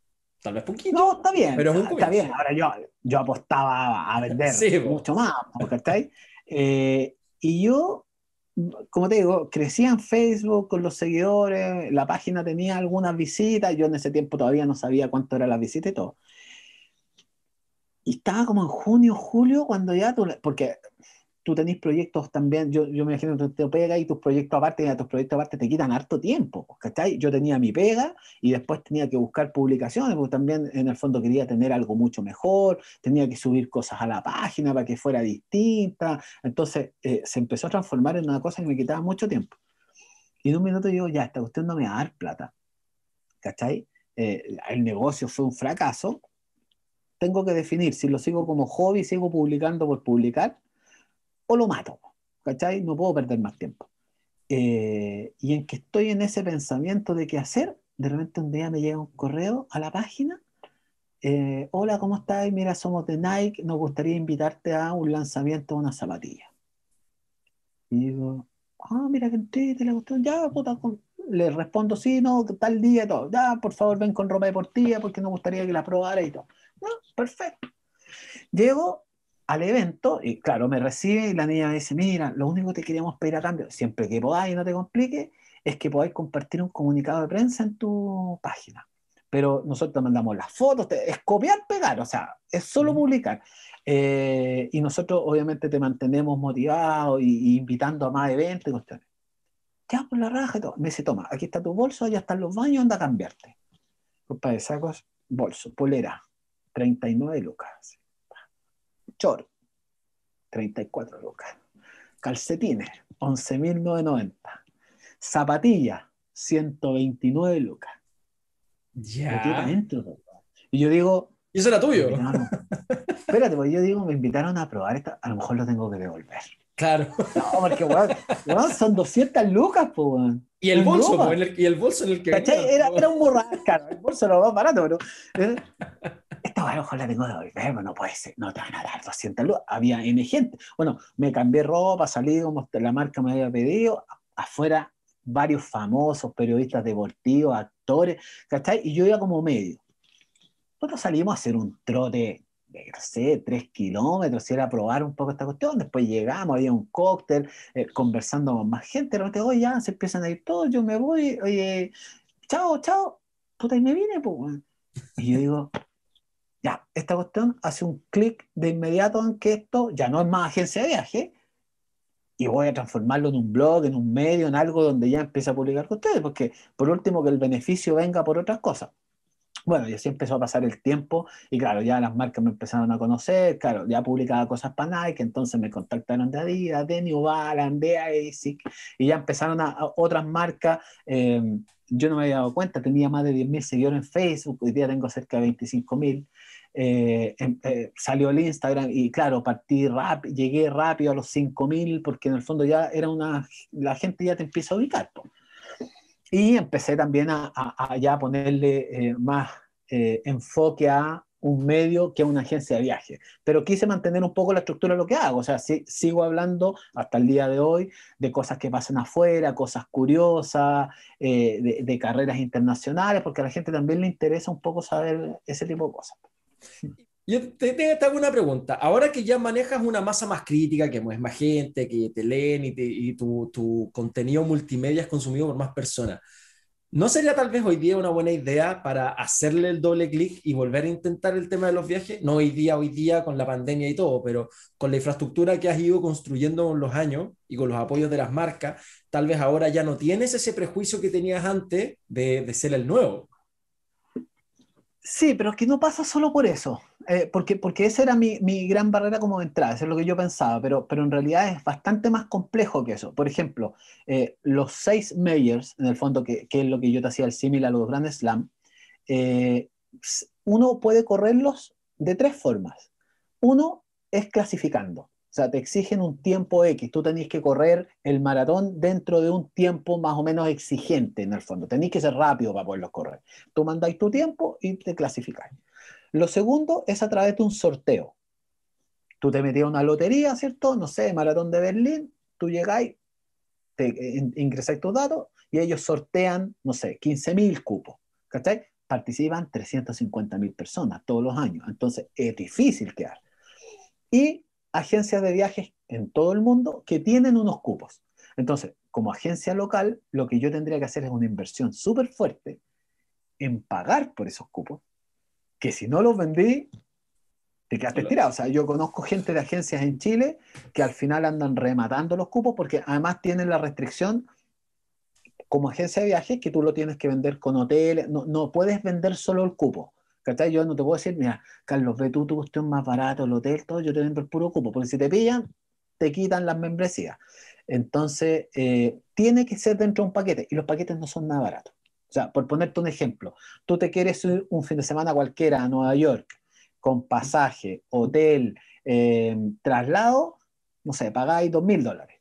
Tal vez poquito. No, está bien. Pero Está bien. Ahora yo, yo apostaba a vender mucho más, ¿ok? Eh, y yo, como te digo, crecía en Facebook con los seguidores, la página tenía algunas visitas, yo en ese tiempo todavía no sabía cuánto era la visita y todo. Y estaba como en junio, julio, cuando ya tú, porque tú tenés proyectos también, yo, yo me imagino que te pega y tus proyectos aparte, y tus proyectos aparte te quitan harto tiempo, ¿cachai? Yo tenía mi pega y después tenía que buscar publicaciones, porque también en el fondo quería tener algo mucho mejor, tenía que subir cosas a la página para que fuera distinta, entonces eh, se empezó a transformar en una cosa que me quitaba mucho tiempo. Y en un minuto digo, ya, esta cuestión no me va a dar plata, ¿cachai? Eh, el negocio fue un fracaso, tengo que definir si lo sigo como hobby, sigo publicando por publicar, o lo mato. ¿Cachai? No puedo perder más tiempo. Eh, y en que estoy en ese pensamiento de qué hacer, de repente un día me llega un correo a la página. Eh, Hola, ¿cómo estás? Mira, somos de Nike, nos gustaría invitarte a un lanzamiento de una zapatilla. Y digo, ah, mira que te la gustó, ya, puta, le respondo, sí, no, tal día todo, ya, por favor, ven con ropa deportiva porque nos gustaría que la probara y todo perfecto. Llego al evento y claro, me recibe y la niña me dice, mira, lo único que te queríamos pedir a cambio, siempre que podáis y no te complique, es que podáis compartir un comunicado de prensa en tu página. Pero nosotros mandamos las fotos, es copiar, pegar, o sea, es solo publicar. Eh, y nosotros obviamente te mantenemos motivado y, invitando a más eventos y cuestiones. Ya por la raja y todo. Me dice, toma, aquí está tu bolso, allá están los baños, anda a cambiarte. Compadre, sacos, bolso, polera, 39 lucas. Chor, 34 lucas. Calcetines, 11.990. Zapatilla, 129 lucas. Ya. Y yo digo... ¿Y eso era tuyo? espérate, porque yo digo, me invitaron a probar esto, a lo mejor lo tengo que devolver. Claro. No, porque, weón, son 200 lucas, pues, weón. Y el bolso, el, y el bolso en el que. ¿Cachai? Era, era, un borracho, claro, el bolso era más barato, pero. Esta mejor la tengo de devolver, no puede ser, no te van a dar 200 lucas. Había N gente. Bueno, me cambié ropa, salí como la marca me había pedido, afuera varios famosos, periodistas deportivos, actores, ¿cachai? Y yo iba como medio. Nosotros salimos a hacer un trote no sé, tres kilómetros, y era probar un poco esta cuestión. Después llegamos, había un cóctel, eh, conversando con más gente. De oye, ya se empiezan a ir todos, yo me voy, oye, chao, chao, puta, y me vine, pues. Y yo digo, ya, esta cuestión hace un clic de inmediato en que esto ya no es más agencia de viaje, y voy a transformarlo en un blog, en un medio, en algo donde ya empiece a publicar con ustedes, porque por último que el beneficio venga por otras cosas. Bueno, y así empezó a pasar el tiempo y claro, ya las marcas me empezaron a conocer, claro, ya publicaba cosas para Nike, entonces me contactaron de Adidas, de New Balance, de ASIC y ya empezaron otras marcas. Eh, yo no me había dado cuenta, tenía más de 10.000 seguidores en Facebook, hoy día tengo cerca de 25.000. Eh, em, eh, salió el Instagram y claro, partí rápido, llegué rápido a los 5.000 porque en el fondo ya era una, la gente ya te empieza a ubicar. Y empecé también a, ya ponerle eh, más eh, enfoque a un medio que a una agencia de viaje. Pero quise mantener un poco la estructura de lo que hago. O sea, sigo hablando hasta el día de hoy de cosas que pasan afuera, cosas curiosas, eh, de, de, carreras internacionales, porque a la gente también le interesa un poco saber ese tipo de cosas. <laughs> Yo te, te, hago una pregunta. Ahora que ya manejas una masa más crítica, que es más gente, que te leen y, tu, tu, contenido multimedia es consumido por más personas, ¿no sería tal vez hoy día una buena idea para hacerle el doble clic y volver a intentar el tema de los viajes? No hoy día, hoy día con la pandemia y todo, pero con la infraestructura que has ido construyendo con los años y con los apoyos de las marcas, tal vez ahora ya no tienes ese prejuicio que tenías antes de, de ser el nuevo. Sí, pero es que no pasa solo por eso, eh, porque, porque esa era mi, mi, gran barrera como de entrada, eso es lo que yo pensaba, pero, pero en realidad es bastante más complejo que eso. Por ejemplo, eh, los seis mayors, en el fondo, que, que, es lo que yo te hacía el símil a los grandes slam, eh, uno puede correrlos de tres formas. Uno es clasificando. Sea, te exigen un tiempo X. Tú tenés que correr el maratón dentro de un tiempo más o menos exigente en el fondo. Tenés que ser rápido para poderlos correr. Tú mandáis tu tiempo y te clasificáis. Lo segundo es a través de un sorteo. Tú te metías a una lotería, ¿cierto? No sé, maratón de Berlín. Tú llegáis, te ingresáis tus datos y ellos sortean, no sé, 15.000 cupos. ¿Cachai? Participan 350.000 personas todos los años. Entonces es difícil quedar. Y agencias de viajes en todo el mundo que tienen unos cupos. Entonces, como agencia local, lo que yo tendría que hacer es una inversión súper fuerte en pagar por esos cupos, que si no los vendí, te quedaste tirado. O sea, yo conozco gente de agencias en Chile que al final andan rematando los cupos porque además tienen la restricción como agencia de viajes que tú lo tienes que vender con hoteles, no, no puedes vender solo el cupo. Yo no te puedo decir, mira, Carlos, ve tú tu cuestión más barato, el hotel, todo, yo te vendo el puro cupo, porque si te pillan, te quitan las membresías. Entonces, eh, tiene que ser dentro de un paquete, y los paquetes no son nada baratos. O sea, por ponerte un ejemplo, tú te quieres ir un fin de semana cualquiera a Nueva York, con pasaje, hotel, eh, traslado, no sé, pagáis dos mil dólares.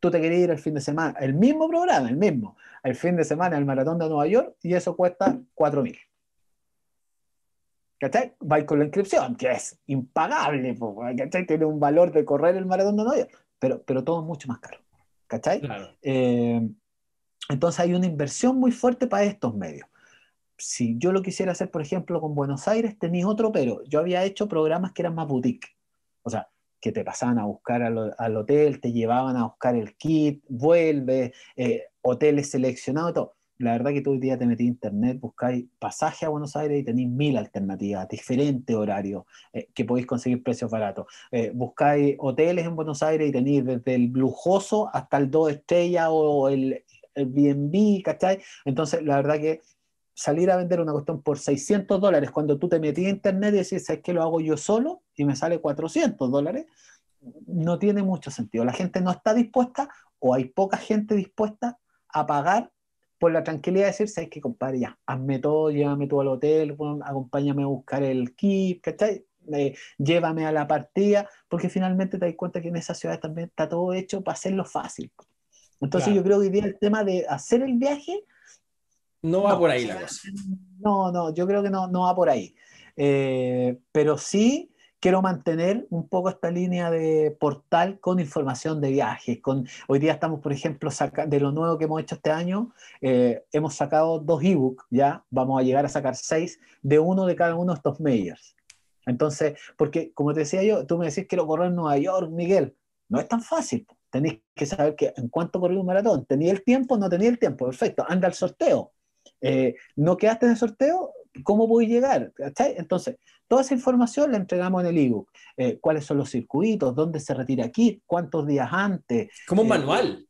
Tú te quieres ir el fin de semana, el mismo programa, el mismo, el fin de semana al maratón de Nueva York, y eso cuesta cuatro mil. ¿Cachai? Va con la inscripción, que es impagable, ¿cachai? Tiene un valor de correr el maratón de Nueva pero, pero todo es mucho más caro, ¿cachai? Eh, entonces hay una inversión muy fuerte para estos medios. Si yo lo quisiera hacer, por ejemplo, con Buenos Aires, tenía otro, pero yo había hecho programas que eran más boutique. O sea, que te pasaban a buscar al, hotel, te llevaban a buscar el kit, vuelve, eh, hoteles seleccionados, todo la verdad que tú hoy día te metí a internet, buscáis pasaje a Buenos Aires y tenéis mil alternativas, diferentes horarios eh, que podéis conseguir precios baratos. Eh, buscáis hoteles en Buenos Aires y tenéis desde el lujoso hasta el dos estrellas o el, el BNB, ¿cachai? Entonces, la verdad que salir a vender una cuestión por 600 dólares cuando tú te metí a internet y decís, ¿sabes qué lo hago yo solo? Y me sale 400 dólares, no tiene mucho sentido. La gente no está dispuesta o hay poca gente dispuesta a pagar por la tranquilidad de decir, sabes que compadre, ya, hazme todo, llévame tú al hotel, acompáñame a buscar el kit, ¿cachai? llévame a la partida, porque finalmente te das cuenta que en esa ciudad también está todo hecho para hacerlo fácil. Entonces yo creo que hoy día el tema de hacer el viaje... No va por ahí la cosa. No, no, yo creo que no, no va por ahí. Eh, pero sí quiero mantener un poco esta línea de portal con información de viajes. Con, hoy día estamos, por ejemplo, de lo nuevo que hemos hecho este año, eh, hemos sacado dos ebooks, ya vamos a llegar a sacar seis de uno de cada uno de estos majors. Entonces, porque como te decía yo, tú me decís quiero correr en Nueva York, Miguel, no es tan fácil. Tenéis que saber que en cuánto corrí un maratón. ¿Tenía el tiempo? No tenía el tiempo. Perfecto. Anda al sorteo. Eh, ¿No quedaste en el sorteo? ¿Cómo voy a llegar? Entonces, toda esa información la entregamos en el ebook. Eh, ¿Cuáles son los circuitos? ¿Dónde se retira aquí? ¿Cuántos días antes? Como un eh, manual.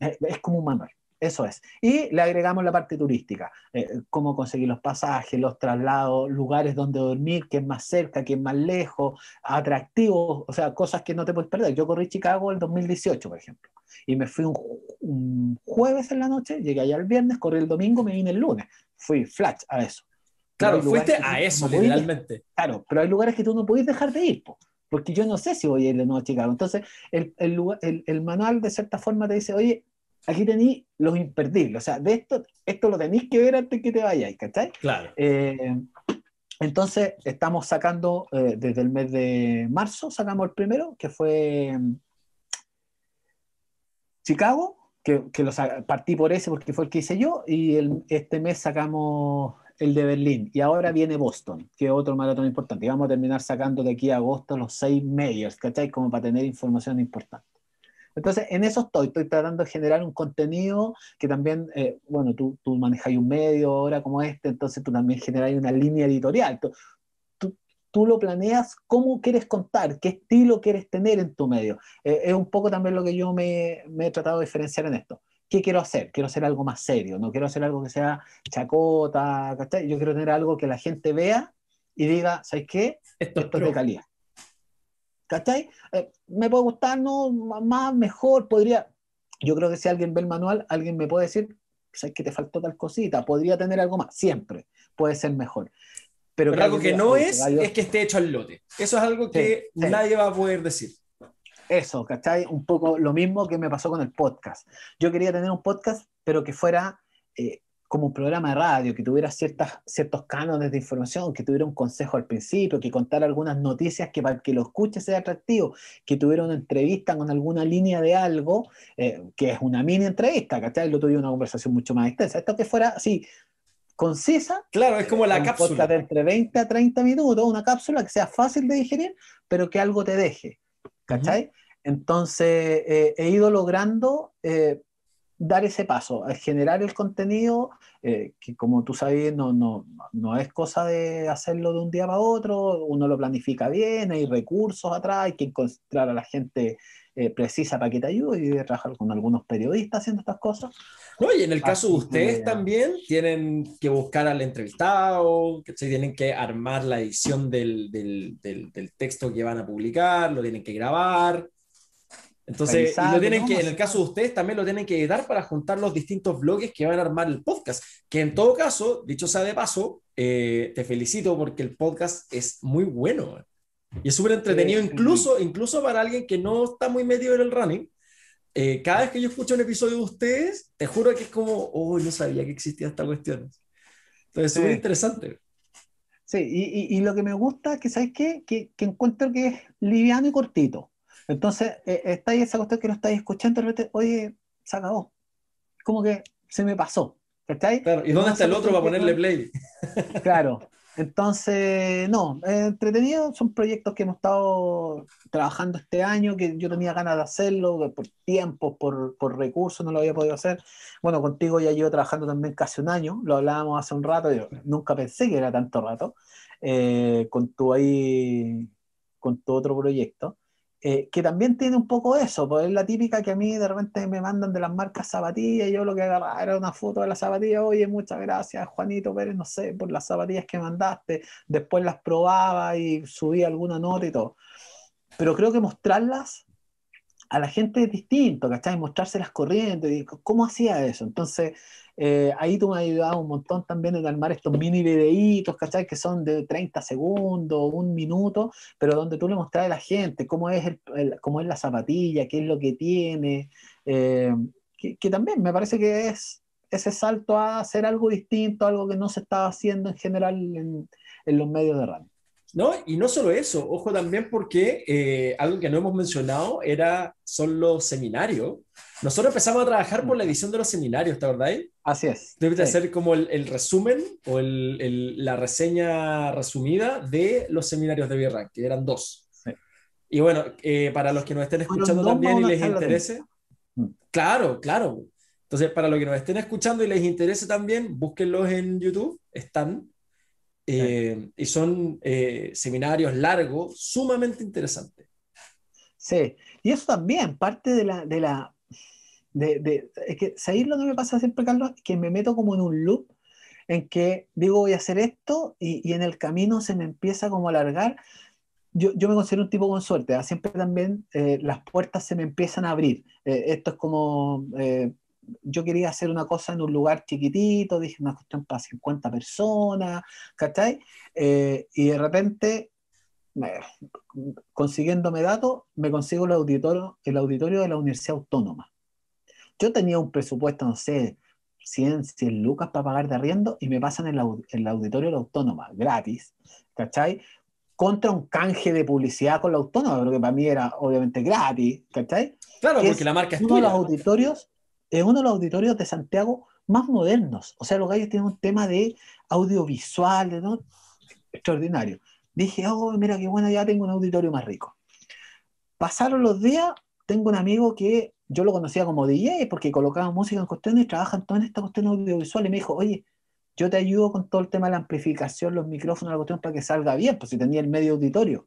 es como un manual. Eso es. Y le agregamos la parte turística, eh, cómo conseguir los pasajes, los traslados, lugares donde dormir, es más cerca, es más lejos, atractivos, o sea, cosas que no te puedes perder. Yo corrí Chicago el 2018, por ejemplo, y me fui un, jueves en la noche, llegué allá el viernes, corrí el domingo, me vine el lunes. Fui flash a eso. Claro, fuiste a eso, literalmente. claro, pero hay lugares que tú no puedes dejar de ir, porque yo no sé si voy a ir de nuevo a Chicago. Entonces, el, el, el manual de cierta forma te dice, oye, aquí tenéis los imperdibles. O sea, de esto, esto lo tenéis que ver antes que te vayáis, ¿cachai? Claro. Eh, entonces, estamos sacando eh, desde el mes de marzo, sacamos el primero, que fue mm, Chicago, que, que lo partí por ese porque fue el que hice yo, y el, este mes sacamos el de Berlín, y ahora viene Boston, que es otro maratón importante. Y vamos a terminar sacando de aquí a agosto los seis medios, ¿cachai? Como para tener información importante. Entonces, en eso estoy, estoy tratando de generar un contenido que también, eh, bueno, tú, tú manejas un medio ahora como este, entonces tú también generas una línea editorial. Tú, tú, lo planeas cómo quieres contar, qué estilo quieres tener en tu medio. Eh, es un poco también lo que yo me, me he tratado de diferenciar en esto. ¿Qué quiero hacer? Quiero hacer algo más serio, no quiero hacer algo que sea chacota, Yo quiero tener algo que la gente vea y diga, ¿sabes qué? Esto, Esto es de calidad. ¿Cachai? Eh, me puede gustar, no, más, mejor, podría. Yo creo que si alguien ve el manual, alguien me puede decir, sabes que te faltó tal cosita, podría tener algo más, siempre puede ser mejor. Pero, algo que no es, es que esté hecho al lote. Eso es algo que nadie va a poder decir. Eso, ¿cachai? Un poco lo mismo que me pasó con el podcast. Yo quería tener un podcast, pero que fuera eh, como un programa de radio, que tuviera ciertas, ciertos cánones de información, que tuviera un consejo al principio, que contara algunas noticias que para que lo escuche sea atractivo, que tuviera una entrevista con alguna línea de algo, eh, que es una mini entrevista, ¿cachai? Lo tuviera una conversación mucho más extensa. Esto que fuera así, concisa. Claro, es como la cápsula. De entre 20 a 30 minutos, una cápsula que sea fácil de digerir, pero que algo te deje, ¿cachai? Entonces, eh, he ido logrando... Eh, dar ese paso, generar el contenido, eh, que como tú sabes, no, no, no, es cosa de hacerlo de un día para otro, uno lo planifica bien, hay recursos atrás, hay que encontrar a la gente eh, precisa para que te ayude y trabajar con algunos periodistas haciendo estas cosas. No, y en el caso de ustedes también tienen que buscar al entrevistado, que tienen que armar la edición del, del, del texto que van a publicar, lo tienen que grabar, entonces, lo tienen que, en el caso de ustedes, también lo tienen que dar para juntar los distintos bloques que van a armar el podcast. Que en todo caso, dicho sea de paso, eh, te felicito porque el podcast es muy bueno. Y es súper entretenido, incluso, incluso para alguien que no está muy metido en el running. Eh, cada vez que yo escucho un episodio de ustedes, te juro que es como, oh, no sabía que existía esta cuestión. Entonces, es súper interesante. Sí, y, y, lo que me gusta es que, ¿sabes qué? Que, que encuentro que es liviano y cortito. Entonces, eh, está ahí esa cuestión que no estáis escuchando, de repente, oye, se acabó. Como que se me pasó. Claro, ¿y dónde está el otro para ponerle play? <laughs> Claro. Entonces, no, entretenido, son proyectos que hemos estado trabajando este año, que yo tenía ganas de hacerlo, por tiempo, por, por recursos, no lo había podido hacer. Bueno, contigo ya llevo trabajando también casi un año, lo hablábamos hace un rato, yo nunca pensé que era tanto rato, eh, con tu ahí, con tu otro proyecto. Eh, que también tiene un poco eso, pues es la típica que a mí de repente me mandan de las marcas zapatillas y yo lo que agarraba era una foto de las zapatillas, oye, muchas gracias Juanito Pérez, no sé, por las zapatillas que mandaste, después las probaba y subía alguna nota y todo. Pero creo que mostrarlas a la gente es distinto, ¿cachai? Mostrarse las corrientes, ¿cómo hacía eso? Entonces, eh, ahí tú me has ayudado un montón también en armar estos mini videitos, ¿cachai? Que son de 30 segundos, un minuto, pero donde tú le mostras a la gente cómo es, el, cómo es la zapatilla, qué es lo que tiene, eh, que, también me parece que es ese salto a hacer algo distinto, algo que no se estaba haciendo en general en, en los medios de radio. No, y no solo eso, ojo también porque eh, algo que no hemos mencionado era, son los seminarios. Nosotros empezamos a trabajar por la edición de los seminarios, ¿te acordás? Así es. Debe de hacer como el, resumen o el, la reseña resumida de los seminarios de Birra, que eran dos. Y bueno, eh, para los que nos estén escuchando también y les interese, mm. claro, claro. Entonces, para los que nos estén escuchando y les interese también, búsquenlos en YouTube, están. Eh, y son eh, seminarios largos, sumamente interesantes. Sí, y eso también, parte de la... De la de, es que, ¿sabéis lo que me pasa siempre, Carlos? Que me meto como en un loop en que digo voy a hacer esto y, y en el camino se me empieza como a alargar. Yo, yo me considero un tipo con suerte, ¿ah? siempre también eh, las puertas se me empiezan a abrir. esto es como yo quería hacer una cosa en un lugar chiquitito, dije una cuestión para 50 personas, ¿cachai? Eh, y de repente, consiguiéndome datos, me consigo el auditorio, el auditorio de la Universidad Autónoma. Yo tenía un presupuesto, no sé, 100, 100 lucas para pagar de arriendo y me pasan el, el auditorio de la Autónoma, gratis, ¿cachai? Contra un canje de publicidad con la Autónoma, pero que para mí era obviamente gratis, ¿cachai? Claro, porque la marca es uno de los auditorios es uno de los auditorios de Santiago más modernos. O sea, los gallos tienen un tema de audiovisual, ¿no? Extraordinario. Dije, oh, mira qué bueno, ya tengo un auditorio más rico. Pasaron los días, tengo un amigo que yo lo conocía como DJ porque colocaba música en cuestiones y trabaja en toda esta cuestión audiovisual y me dijo, oye, yo te ayudo con todo el tema de la amplificación, los micrófonos, la cuestión para que salga bien, pues si tenía el medio auditorio.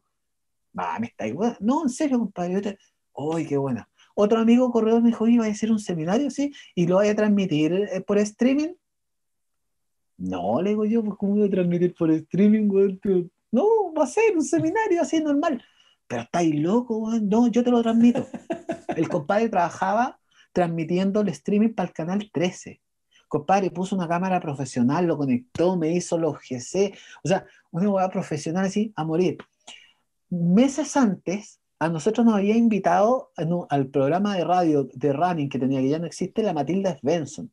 Va, me está igual. No, en serio, compadre. Yo te... ¡Uy, qué buena! Otro amigo corredor me dijo, iba a hacer un seminario, ¿sí? Y lo voy a transmitir eh, por streaming. No, le digo yo, pues ¿cómo voy a transmitir por streaming, No, va a ser un seminario así normal. Pero estáis loco. No, yo te lo transmito. El compadre trabajaba transmitiendo el streaming para el canal 13. Compadre puso una cámara profesional, lo conectó, me hizo los GC. O sea, una hueá profesional así a morir. Meses antes, a nosotros nos había invitado al programa de radio de running que tenía, que ya no existe, la Matilda Svensson,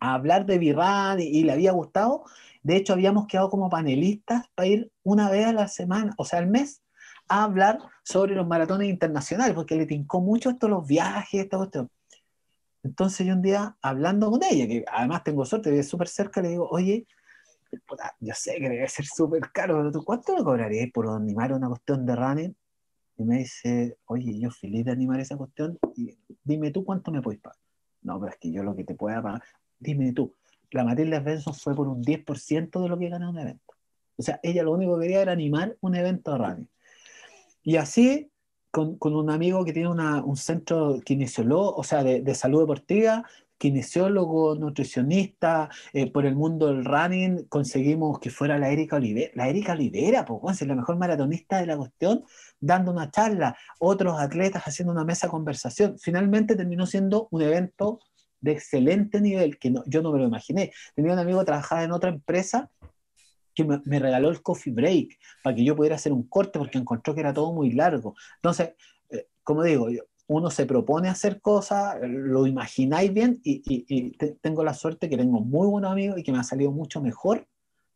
a hablar de v y, le había gustado. De hecho, habíamos quedado como panelistas para ir una vez a la semana, o sea, al mes, a hablar sobre los maratones internacionales, porque le tincó mucho esto, los viajes, todo esto. Entonces yo un día, hablando con ella, que además tengo suerte, vive súper cerca, le digo, oye, yo sé que debe ser súper caro, pero ¿tú cuánto me cobrarías por animar una cuestión de running? Y me dice, oye, yo feliz de animar esa cuestión, y dime tú cuánto me puedes pagar. No, pero es que yo lo que te pueda pagar, dime tú. La Matilda Benson fue por un 10% de lo que ganó un evento. O sea, ella lo único que quería era animar un evento de radio. Y así, con, con un amigo que tiene una, un centro kinesiólogo, o sea, de, de salud deportiva, kinesiólogo, nutricionista, eh, por el mundo del running, conseguimos que fuera la Erika Olivera. La Erika Olivera, pues, es la mejor maratonista de la cuestión, dando una charla, otros atletas haciendo una mesa de conversación. Finalmente terminó siendo un evento de excelente nivel, que yo no me lo imaginé. Tenía un amigo que trabajaba en otra empresa que me, regaló el coffee break para que yo pudiera hacer un corte porque encontró que era todo muy largo. Entonces, eh, como digo, yo, uno se propone hacer cosas, lo imagináis bien y, tengo la suerte que tengo muy buenos amigos y que me ha salido mucho mejor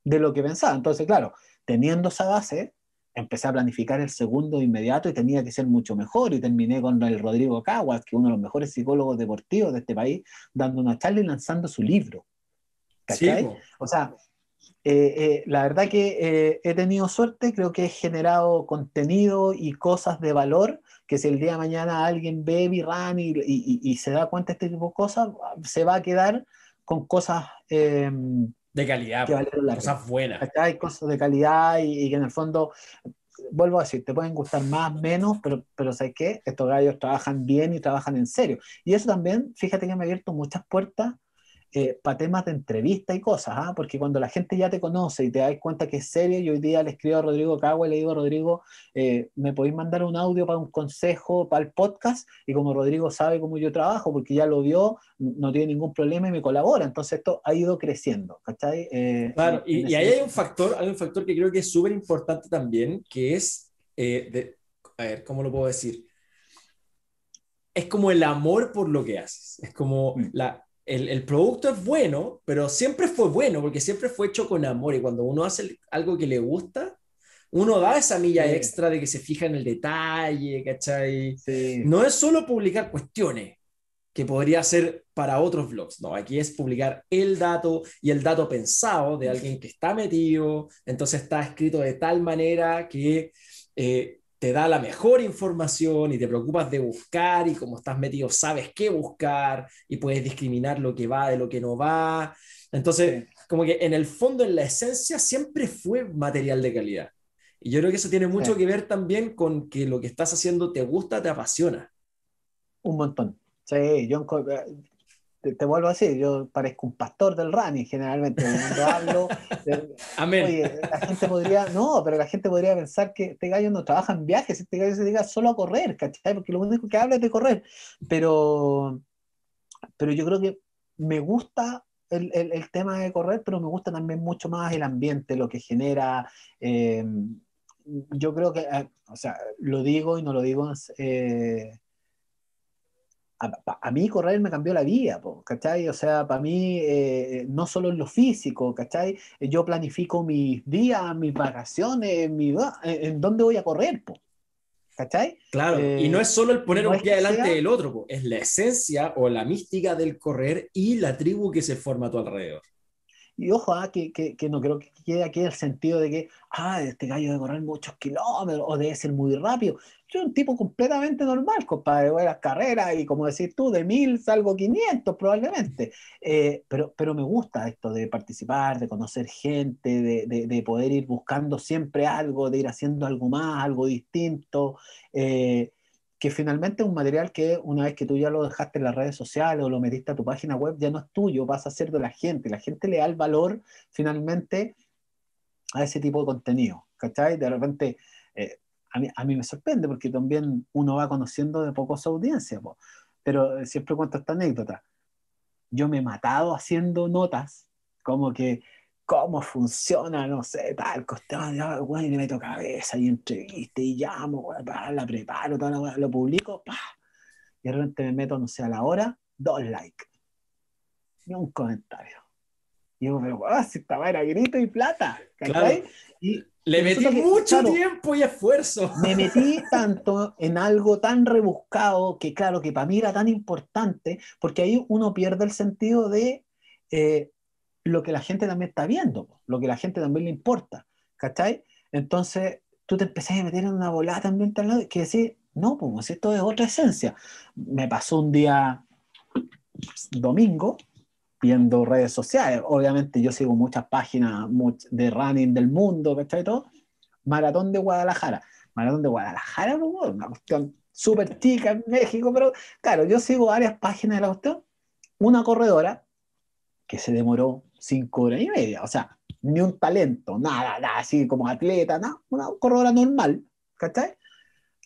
de lo que pensaba. Entonces, claro, teniendo esa base, empecé a planificar el segundo de inmediato y tenía que ser mucho mejor y terminé con el Rodrigo Caguas, que es uno de los mejores psicólogos deportivos de este país, dando una charla y lanzando su libro. ¿Cachai? o sea, eh, eh, la verdad que eh, he tenido suerte, creo que he generado contenido y cosas de valor que si el día de mañana alguien ve Virran y, y, se da cuenta de este tipo de cosas, se va a quedar con cosas em, de calidad, cosas buenas. Hay cosas de calidad y, que en el fondo, vuelvo a decir, te pueden gustar más, menos, pero, pero ¿sabes qué? Estos gallos trabajan bien y trabajan en serio. Y eso también, fíjate que me ha abierto muchas puertas eh, para temas de entrevista y cosas, ¿ah? porque cuando la gente ya te conoce y te das cuenta que es serio, yo hoy día le escribo a Rodrigo Cagua y le digo, Rodrigo, eh, ¿me podéis mandar un audio para un consejo para el podcast? Y como Rodrigo sabe cómo yo trabajo, porque ya lo vio, no tiene ningún problema y me colabora. Entonces esto ha ido creciendo, ¿cachai? Eh, claro, y, ahí hay un factor, hay un factor que creo que es súper importante también, que es, de, a ver, ¿cómo lo puedo decir? Es como el amor por lo que haces, es como mm. la, el, producto es bueno, pero siempre fue bueno porque siempre fue hecho con amor y cuando uno hace algo que le gusta, uno da esa milla extra de que se fija en el detalle, ¿cachai? No es solo publicar cuestiones que podría ser para otros blogs, no, aquí es publicar el dato y el dato pensado de alguien que está metido, entonces está escrito de tal manera que eh, te da la mejor información y te preocupas de buscar y como estás metido sabes qué buscar y puedes discriminar lo que va de lo que no va. Entonces, como que en el fondo, en la esencia, siempre fue material de calidad. Y yo creo que eso tiene mucho que ver también con que lo que estás haciendo te gusta, te apasiona. Un montón. Sí, yo te, vuelvo a decir, yo parezco un pastor del running generalmente, cuando hablo. Amén. Oye, la gente podría, no, pero la gente podría pensar que este gallo no trabaja en viajes, este gallo se dedica solo a correr, ¿cachai? Porque lo único que habla es de correr. Pero, pero yo creo que me gusta el, el, el, tema de correr, pero me gusta también mucho más el ambiente, lo que genera. Eh, yo creo que, eh, o sea, lo digo y no lo digo. Eh, a, mí correr me cambió la vida, ¿cachai? O sea, para mí, eh, no solo en lo físico, ¿cachai? Yo planifico mis días, mis vacaciones, mi, en dónde voy a correr, ¿cachai? Claro, y no es solo el poner un pie adelante del otro, es la esencia o la mística del correr y la tribu que se forma a tu alrededor. Y ojo, ah, que, no creo que quede aquí el sentido de que, ah, este gallo debe correr muchos kilómetros o debe ser muy rápido. Yo soy un tipo completamente normal, compadre. Voy a las carreras y, como decís tú, de mil salgo 500 probablemente. Eh, pero, me gusta esto de participar, de conocer gente, de, de, de, poder ir buscando siempre algo, de ir haciendo algo más, algo distinto. Eh, que finalmente es un material que una vez que tú ya lo dejaste en las redes sociales o lo metiste a tu página web, ya no es tuyo, vas a ser de la gente. La gente le da el valor finalmente a ese tipo de contenido. ¿Cachai? De repente, eh, a, mí, a, mí, me sorprende porque también uno va conociendo de poco su audiencia, pero siempre cuento esta anécdota. Yo me he matado haciendo notas, como que cómo funciona, no sé, tal, costado, ya, y le meto cabeza y entrevista y llamo, la preparo, lo publico, pa, y de repente me meto, no sé, a la hora, dos likes, y un comentario. Y digo, pero wow, si estaba era grito y plata, Y le metí mucho tiempo y esfuerzo. Me metí tanto en algo tan rebuscado que, claro, que para mí era tan importante, porque ahí uno pierde el sentido de eh, lo que la gente también está viendo, lo que la gente también le importa, ¿cachai? Entonces tú te empezás a meter en una volada también que decir, no, pues esto es otra esencia. Me pasó un día domingo viendo redes sociales, obviamente yo sigo muchas páginas de running del mundo, ¿cachai? Todo. Maratón de Guadalajara. Maratón de Guadalajara, una cuestión súper chica en México, pero claro, yo sigo varias páginas de la cuestión. Una corredora que se demoró cinco horas y media, o sea, ni un talento, nada, nada, así como atleta, nada, una corredora normal, ¿cachai?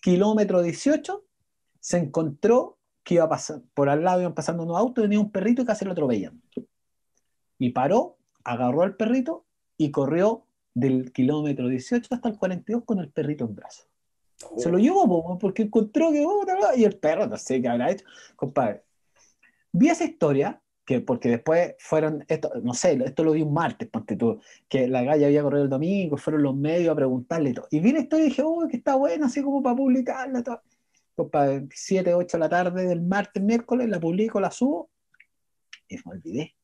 Kilómetro 18, se encontró que iba a pasar, por al lado iban pasando unos autos, venía un perrito y casi lo atropellan. Y paró, agarró al perrito y corrió del kilómetro 18 hasta el 42 con el perrito en brazos. Se lo llevó porque encontró que, oh, y el perro, no sé qué habrá hecho. Compadre, vi esa historia que porque después fueron, esto, no sé, esto lo vi un martes, porque tú, que la galla había corrido el domingo, fueron los medios a preguntarle y todo. Y vi esto y dije, oh, que está bueno, así como para publicarla. Todo. Pues para 7, 8 de la tarde del martes, miércoles, la publico, la subo y me olvidé.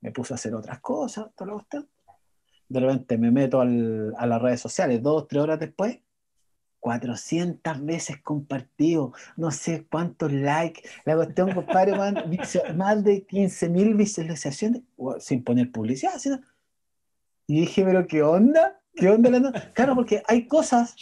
Me puse a hacer otras cosas, todo De repente me meto al, a las redes sociales, dos, tres horas después, 400 veces compartido, no sé cuántos likes. La cuestión, compadre, <laughs> más de 15 mil visualizaciones sin poner publicidad. Y dije, pero ¿qué onda? ¿Qué onda? Claro, porque hay cosas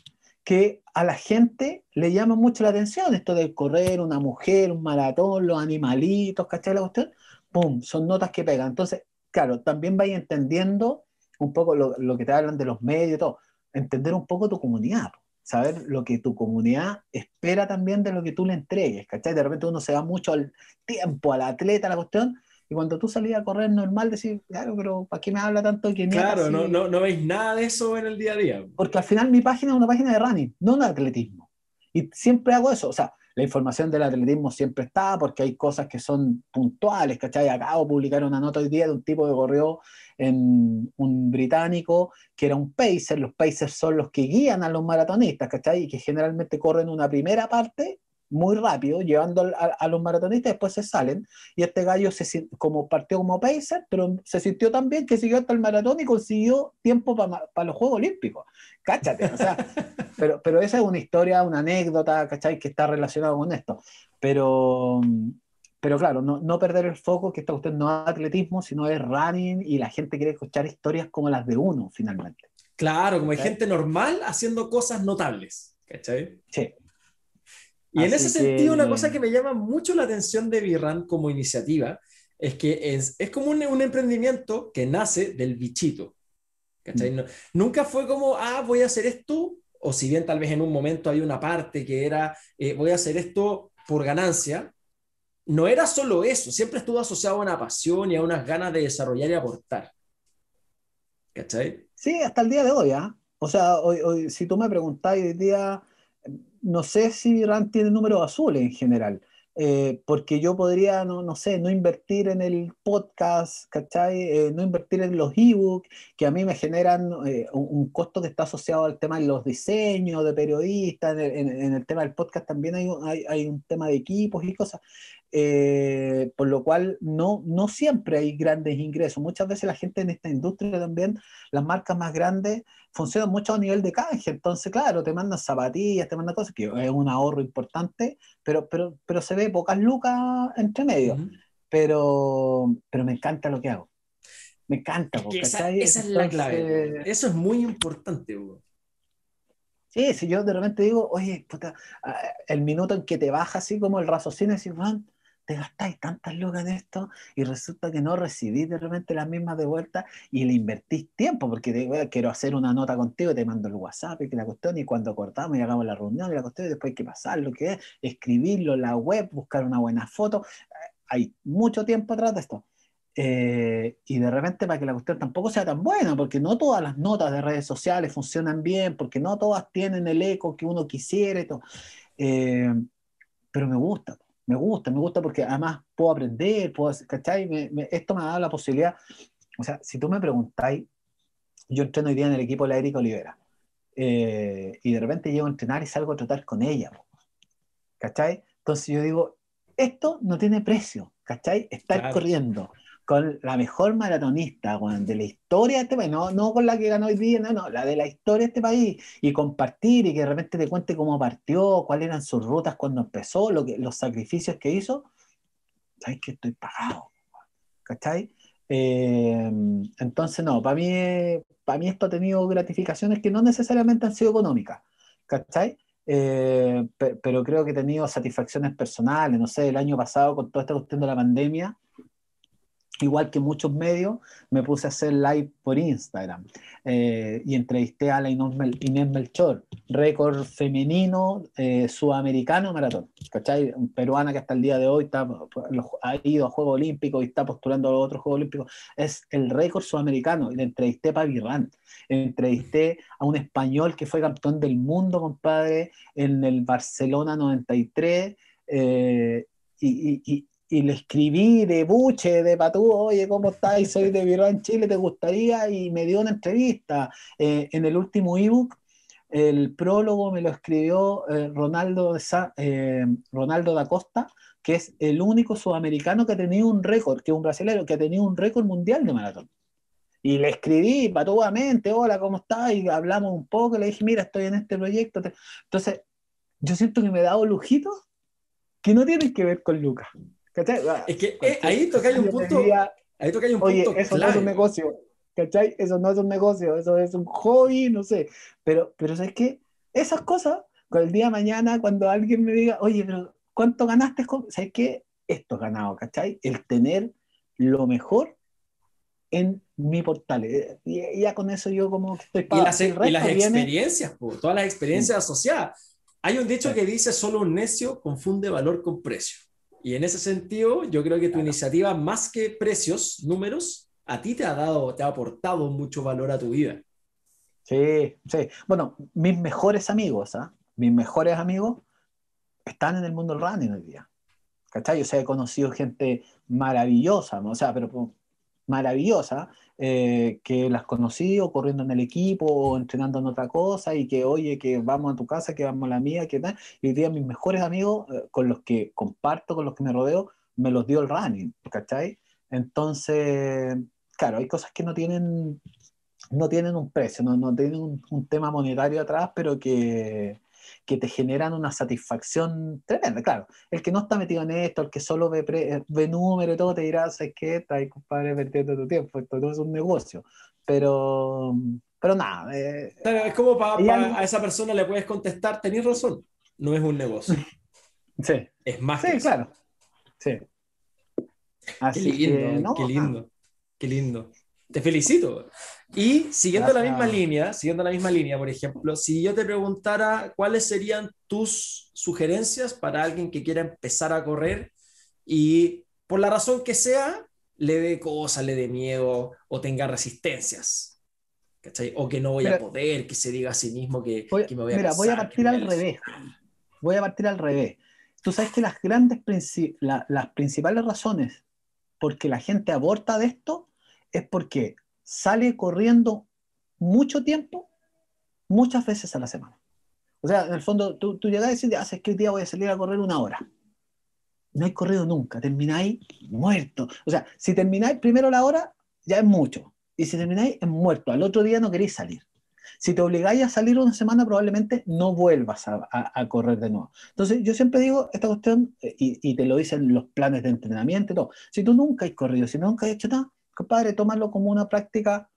que a la gente le llaman mucho la atención, esto de correr, una mujer, un maratón, los animalitos, ¿cachai? La cuestión. ¡pum! Son notas que pegan. Entonces, claro, también vais entendiendo un poco lo, lo, que te hablan de los medios todo, entender un poco tu comunidad, saber lo que tu comunidad espera también de lo que tú le entregues, ¿cachai? De repente uno se va mucho al tiempo, al atleta, a la cuestión, y cuando tú salías a correr normal, decís, claro, pero ¿para qué me habla tanto que Claro, no, no, no veis nada de eso en el día a día. Porque al final mi página es una página de running, no de atletismo. Y siempre hago eso, o sea, la información del atletismo siempre está, porque hay cosas que son puntuales, ¿cachai? Acabo de publicar una nota hoy día de un tipo que corrió en un británico que era un pacer, los pacers son los que guían a los maratonistas, ¿cachai? Y que generalmente corren una primera parte muy rápido, llevando a, los maratonistas, después se salen. Y este gallo se, como partió como pacer, pero se sintió tan bien que siguió hasta el maratón y consiguió tiempo para los Juegos Olímpicos. Cáchate, o sea, <laughs> pero, pero esa es una historia, una anécdota, ¿cachai? Que está relacionada con esto. Pero, pero claro, no, no, perder el foco, que esta cuestión no es atletismo, sino es running y la gente quiere escuchar historias como las de uno, finalmente. Claro, como hay gente normal haciendo cosas notables, ¿cachai? Sí. Y en ese sentido, una cosa que me llama mucho la atención de Virran como iniciativa es que es, es como un, un, emprendimiento que nace del bichito. ¿cachai? Mm. nunca fue como, ah, voy a hacer esto, o si bien tal vez en un momento hay una parte que era, eh, voy a hacer esto por ganancia, no era solo eso, siempre estuvo asociado a una pasión y a unas ganas de desarrollar y aportar. ¿Cachai? Sí, hasta el día de hoy, ¿ah? O sea, hoy, hoy, si tú me preguntás hoy día no sé si RAN tiene números azules en general, eh, porque yo podría, no, no, sé, no invertir en el podcast, ¿cachai? Eh, no invertir en los ebooks, que a mí me generan eh, un, un, costo que está asociado al tema de los diseños de periodistas, en, en, en el tema del podcast también hay, hay, hay, un tema de equipos y cosas. Eh, por lo cual no, no siempre hay grandes ingresos. Muchas veces la gente en esta industria también, las marcas más grandes, funcionan mucho a nivel de canje. Entonces, claro, te mandan zapatillas, te mandan cosas, que es un ahorro importante, pero, pero, pero se ve pocas lucas entre medio. Uh -huh. pero, pero me encanta lo que hago. Me encanta. Es que esa, esa, es la clave. Eso es muy importante, Hugo. Sí, si yo de repente digo, oye, puta, el minuto en que te baja así como el raciocinio, y van te gastáis tantas lucas en esto y resulta que no recibís de repente las mismas de vuelta y le invertís tiempo porque quiero hacer una nota contigo, te mando el WhatsApp y la cuestión y cuando cortamos y hagamos la reunión y la cuestión y después hay que pasar lo que es, escribirlo en la web, buscar una buena foto. Hay mucho tiempo atrás de esto. Eh, y de repente para que la cuestión tampoco sea tan buena, porque no todas las notas de redes sociales funcionan bien, porque no todas tienen el eco que uno quisiera y todo. Eh, pero me gusta, me gusta, me gusta porque además puedo aprender, puedo, ¿cachai? Me, me, esto me ha dado la posibilidad, o sea, si tú me preguntáis, yo entreno hoy día en el equipo de la Erika Olivera, eh, y de repente llego a entrenar y salgo a tratar con ella, ¿cachai? Entonces yo digo, esto no tiene precio, ¿cachai? Estar claro. corriendo con la mejor maratonista bueno, de la historia de este país, no, no con la que ganó hoy día, no, no, la de la historia de este país, y compartir y que de repente te cuente cómo partió, cuáles eran sus rutas cuando empezó, lo que, los sacrificios que hizo, ¿sabes que estoy pagado? ¿Cachai? Eh, entonces, no, para mí, para mí esto ha tenido gratificaciones que no necesariamente han sido económicas, ¿cachai? Eh, pero creo que he tenido satisfacciones personales, no sé, el año pasado con toda esta cuestión de la pandemia, igual que muchos medios, me puse a hacer live por Instagram eh, y entrevisté a la Inés Melchor, récord femenino eh, sudamericano maratón, ¿cachai? Peruana que hasta el día de hoy está, ha ido a Juegos Olímpicos y está postulando a los otros Juegos Olímpicos, es el récord sudamericano. Y le entrevisté para Virran, entrevisté a un español que fue campeón del mundo, compadre, en el Barcelona 93. Eh, y, y le escribí de buche, de patú, oye, ¿cómo estás? Soy de Virán, Chile, ¿te gustaría? Y me dio una entrevista. Eh, en el último ebook, el prólogo me lo escribió eh, Ronaldo, eh, Ronaldo da Costa, que es el único sudamericano que ha tenido un récord, que es un brasileño, que ha tenido un récord mundial de maratón. Y le escribí patudamente, hola, ¿cómo estás? Y hablamos un poco, le dije, mira, estoy en este proyecto. Entonces, yo siento que me he dado lujitos que no tienen que ver con Lucas. ¿Cachai? Es que eh, ahí toca un punto. Diría, ahí toca un punto. Oye, eso clave. no es un negocio. ¿Cachai? Eso no es un negocio, eso es un hobby, no sé. Pero, pero ¿sabes qué? Esas cosas, con el día de mañana, cuando alguien me diga, oye, pero ¿cuánto ganaste? ¿Sabes qué? Esto ganado, ¿cachai? El tener lo mejor en mi portal. Eh, y ya con eso yo como que estoy para... Y las, experiencias, todas las experiencias asociadas. Hay un dicho que dice, solo un necio confunde valor con precio. Y en ese sentido, yo creo que tu iniciativa, más que precios, números, a ti te ha dado, te ha aportado mucho valor a tu vida. Sí, sí. Bueno, mis mejores amigos, ¿ah? mis mejores amigos están en el mundo del running hoy día. ¿Cachai? O sea, he conocido gente maravillosa, ¿no? o sea, pero maravillosa, eh, que las conocí o corriendo en el equipo o entrenando en otra cosa y que, oye, que vamos a tu casa, que vamos a la mía, que tal. Y hoy día mis mejores amigos eh, con los que comparto, con los que me rodeo, me los dio el running, ¿cachai? Entonces, claro, hay cosas que no tienen, no tienen un precio, no, no tienen un tema monetario atrás, pero que, que te generan una satisfacción tremenda. Claro, el que no está metido en esto, el que solo ve, pre, ve número y todo, te dirá, ¿sabes qué? Estás ahí, compadre, perdiendo tu tiempo, esto no es un negocio. Pero, pero nada. Eh, es como para a esa persona le puedes contestar, tenés razón, no es un negocio. <laughs> Sí. Es más. Sí, claro. Sí. Así qué lindo, qué lindo, qué lindo. Te felicito. Y siguiendo la misma línea, siguiendo la misma línea, por ejemplo, si yo te preguntara cuáles serían tus sugerencias para alguien que quiera empezar a correr y por la razón que sea, le dé cosas, le dé miedo o tenga resistencias. ¿cachai? O que no voy a poder, que se diga a sí mismo que, me voy a Mira, voy a partir al revés. Voy a partir al revés. Tú sabes que las grandes, las principales razones por que la gente aborta de esto es porque sale corriendo mucho tiempo, muchas veces a la semana. O sea, en el fondo, tú, tú llegas y dices, haces que hoy día voy a salir a correr una hora. No hay corrido nunca, termináis muerto. O sea, si termináis primero la hora, ya es mucho. Y si termináis, es muerto. Al otro día no queréis salir. Si te obligáis a salir una semana, probablemente no vuelvas a, correr de nuevo. Entonces, yo siempre digo esta cuestión, eh, y, y, te lo dicen los planes de entrenamiento y todo. Si tú nunca has corrido, si nunca has hecho nada, compadre, tómalo como una práctica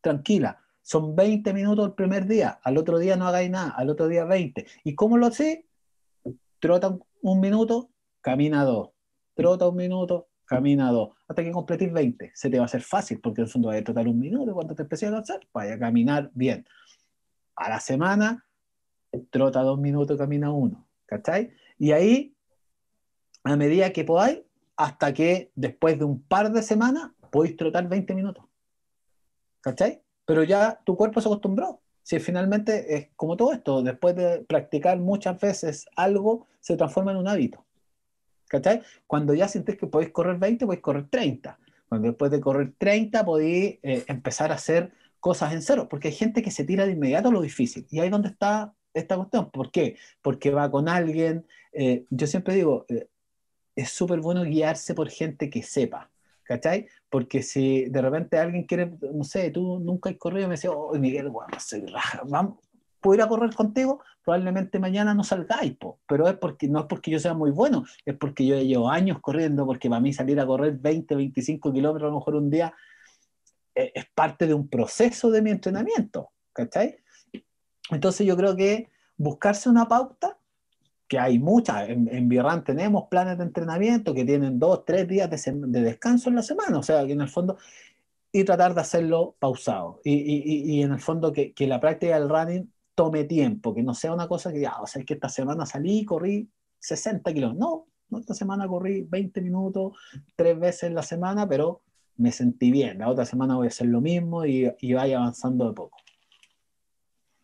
tranquila. Son 20 minutos el primer día, al otro día no hagáis nada, al otro día 20. ¿Y cómo lo haces? Trota un minuto, camina dos. Trota un minuto, camina dos. Hasta que completes 20. Se te va a hacer fácil, porque en el fondo vas a trotar un minuto cuando te empieces a cansar, vaya a caminar bien. A la semana, trota dos minutos, camina uno. ¿Cachai? Y ahí, a medida que podáis, hasta que después de un par de semanas podéis trotar 20 minutos. ¿Cachai? Pero ya tu cuerpo se acostumbró. Si finalmente es como todo esto, después de practicar muchas veces algo, se transforma en un hábito. ¿Cachai? Cuando ya sientes que podéis correr 20, podéis correr 30. Cuando después de correr 30 podéis eh, empezar a hacer cosas en cero, porque hay gente que se tira de inmediato a lo difícil. Y ahí es donde está esta cuestión. ¿Por qué? Porque va con alguien. Eh, yo siempre digo, eh, es súper bueno guiarse por gente que sepa. ¿Cachai? Porque si de repente alguien quiere, no sé, tú nunca has corrido y me dices, oh, Miguel, bueno, soy raja, vamos, ¿puedo ir a correr contigo? Probablemente mañana no salgáis, pero es porque, no es porque yo sea muy bueno, es porque yo llevo años corriendo, porque para mí salir a correr 20, 25 kilómetros a lo mejor un día es, es parte de un proceso de mi entrenamiento, ¿cachai? Entonces yo creo que buscarse una pauta que hay muchas. En, en tenemos planes de entrenamiento que tienen dos, tres días de, descanso en la semana, o sea, que en el fondo, y tratar de hacerlo pausado. Y, y, y en el fondo que, que, la práctica del running tome tiempo, que no sea una cosa que, ya, o sea, es que esta semana salí y corrí 60 kilómetros. No, no, esta semana corrí 20 minutos, tres veces en la semana, pero me sentí bien. La otra semana voy a hacer lo mismo y, y vaya avanzando de poco.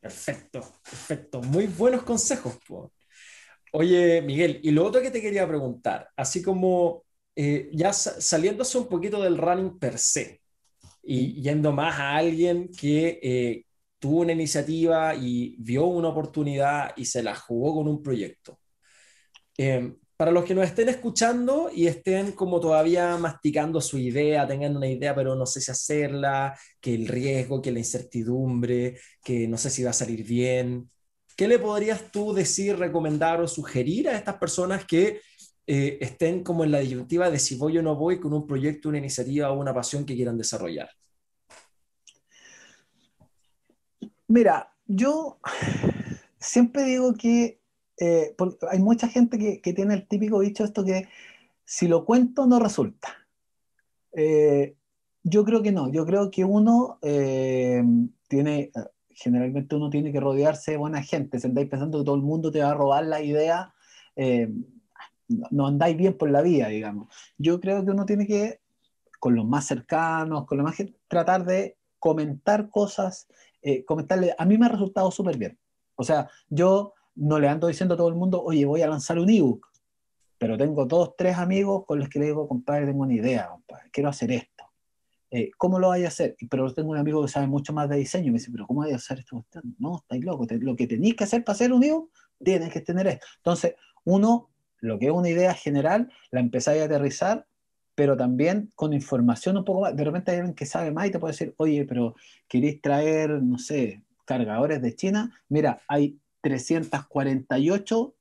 Perfecto, perfecto. Muy buenos consejos. Oye, Miguel, y lo otro que te quería preguntar, así como eh, ya saliéndose un poquito del running per se y yendo más a alguien que eh, tuvo una iniciativa y vio una oportunidad y se la jugó con un proyecto. Em, para los que nos estén escuchando y estén como todavía masticando su idea, tengan una idea pero no sé si hacerla, que el riesgo, que la incertidumbre, que no sé si va a salir bien, ¿Qué le podrías tú decir, recomendar o sugerir a estas personas que eh, estén como en la disyuntiva de si voy o no voy con un proyecto, una iniciativa o una pasión que quieran desarrollar? Mira, yo siempre digo que eh, hay mucha gente que, tiene el típico dicho esto que si lo cuento no resulta. Eh, yo creo que no, yo creo que uno eh, tiene, generalmente uno tiene que rodearse de buena gente, si andáis pensando que todo el mundo te va a robar la idea, eh, no, andáis bien por la vida, digamos. Yo creo que uno tiene que, con los más cercanos, con los más tratar de comentar cosas, comentarle, a mí me ha resultado súper bien. O sea, yo no le ando diciendo a todo el mundo, oye, voy a lanzar un ebook, pero tengo dos, tres amigos con los que le digo, compadre, tengo una idea, compadre, quiero hacer esto. Eh, ¿Cómo lo vaya a hacer? Pero tengo un amigo que sabe mucho más de diseño y me dice, pero ¿cómo voy a hacer esto? No, estáis locos. Lo que tenéis que hacer para hacer un ebook, tienes que tener esto. Entonces, uno, lo que es una idea general, la empezáis a aterrizar, pero también con información un poco más. De repente hay alguien que sabe más y te puede decir, oye, pero queréis traer, no sé, cargadores de China. Mira, hay 348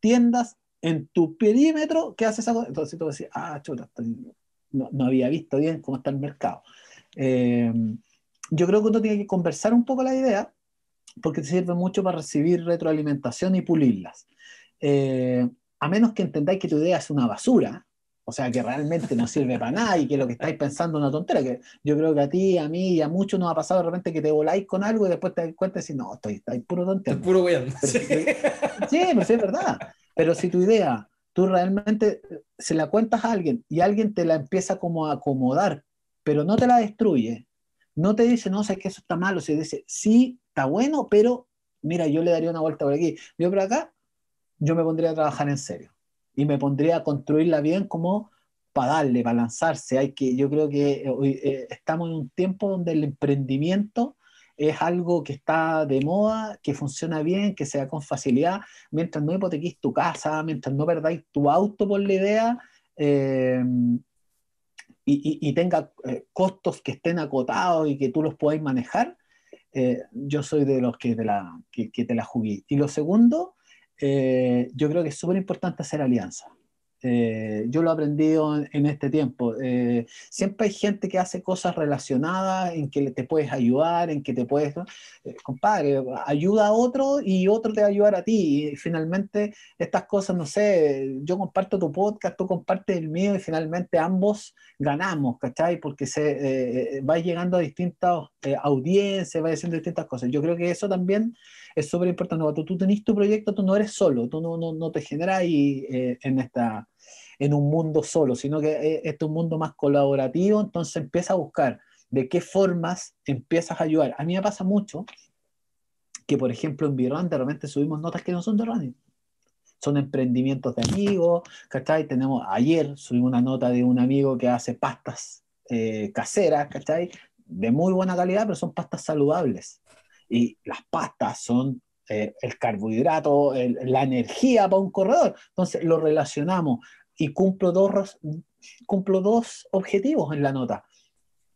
tiendas en tu perímetro que haces algo. Entonces tú decís, ah, chuta, no, había visto bien cómo está el mercado. Eh, yo creo que uno tiene que conversar un poco la idea porque te sirve mucho para recibir retroalimentación y pulirlas. Eh, a menos que entendáis que tu idea es una basura, o sea, que realmente no sirve para nada y que lo que estáis pensando es una tontera, que yo creo que a ti, a mí y a muchos nos ha pasado de repente que te voláis con algo y después te das cuenta y decís, no, estoy, estoy puro tontero. Estoy puro bien. <laughs> Sí, pero sí, es verdad. Pero si tu idea, tú realmente se la cuentas a alguien y alguien te la empieza como a acomodar, pero no te la destruye, no te dice, no, sé que eso está malo, se dice, sí, está bueno, pero mira, yo le daría una vuelta por aquí, yo por acá, yo me pondría a trabajar en serio y me pondría a construirla bien como para darle, para lanzarse. Hay que, yo creo que hoy eh, estamos en un tiempo donde el emprendimiento es algo que está de moda, que funciona bien, que sea con facilidad, mientras no hipotequís tu casa, mientras no perdáis tu auto por la idea eh, y, tenga eh, costos que estén acotados y que tú los podáis manejar, yo soy de los que te la, que, te la jugué. Y lo segundo, eh, yo creo que es súper importante hacer alianzas. Eh, yo lo he aprendido en, este tiempo. Eh, siempre hay gente que hace cosas relacionadas en que te puedes ayudar, en que te puedes, eh, compadre, ayuda a otro y otro te va a ayudar a ti. Y finalmente estas cosas, no sé, yo comparto tu podcast, tú compartes el mío y finalmente ambos ganamos, ¿cachai? Porque se va llegando a distintas audiencias, va diciendo distintas cosas. Yo creo que eso también es súper importante. Cuando tú tenés tu proyecto, tú no eres solo, tú no, no, no te generas en esta en un mundo solo, sino que eh, este es un mundo más colaborativo, entonces empieza a buscar de qué formas empiezas a ayudar. A mí me pasa mucho que, por ejemplo, en Virrun de repente subimos notas que no son de running. Son emprendimientos de amigos, ¿cachai? Tenemos, ayer subimos una nota de un amigo que hace pastas eh, caseras, ¿cachai? De muy buena calidad, pero son pastas saludables. Y las pastas son eh, el carbohidrato, la energía para un corredor. Entonces lo relacionamos y cumplo dos, cumplo dos objetivos en la nota.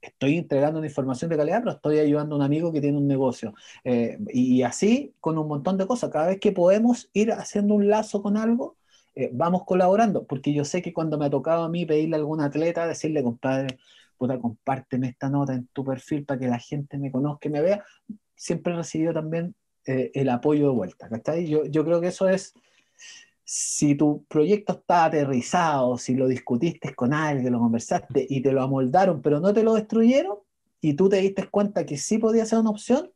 Estoy entregando una información de calidad, pero estoy ayudando a un amigo que tiene un negocio. Eh, y así con un montón de cosas. Cada vez que podemos ir haciendo un lazo con algo, eh, vamos colaborando. Porque yo sé que cuando me ha tocado a mí pedirle a algún atleta, decirle, compadre, puta, compárteme esta nota en tu perfil para que la gente me conozca y me vea, siempre he recibido también eh, el apoyo de vuelta. Yo, yo creo que eso es si tu proyecto está aterrizado, si lo discutiste con alguien, lo conversaste y te lo amoldaron, pero no te lo destruyeron, y tú te diste cuenta que sí podía ser una opción,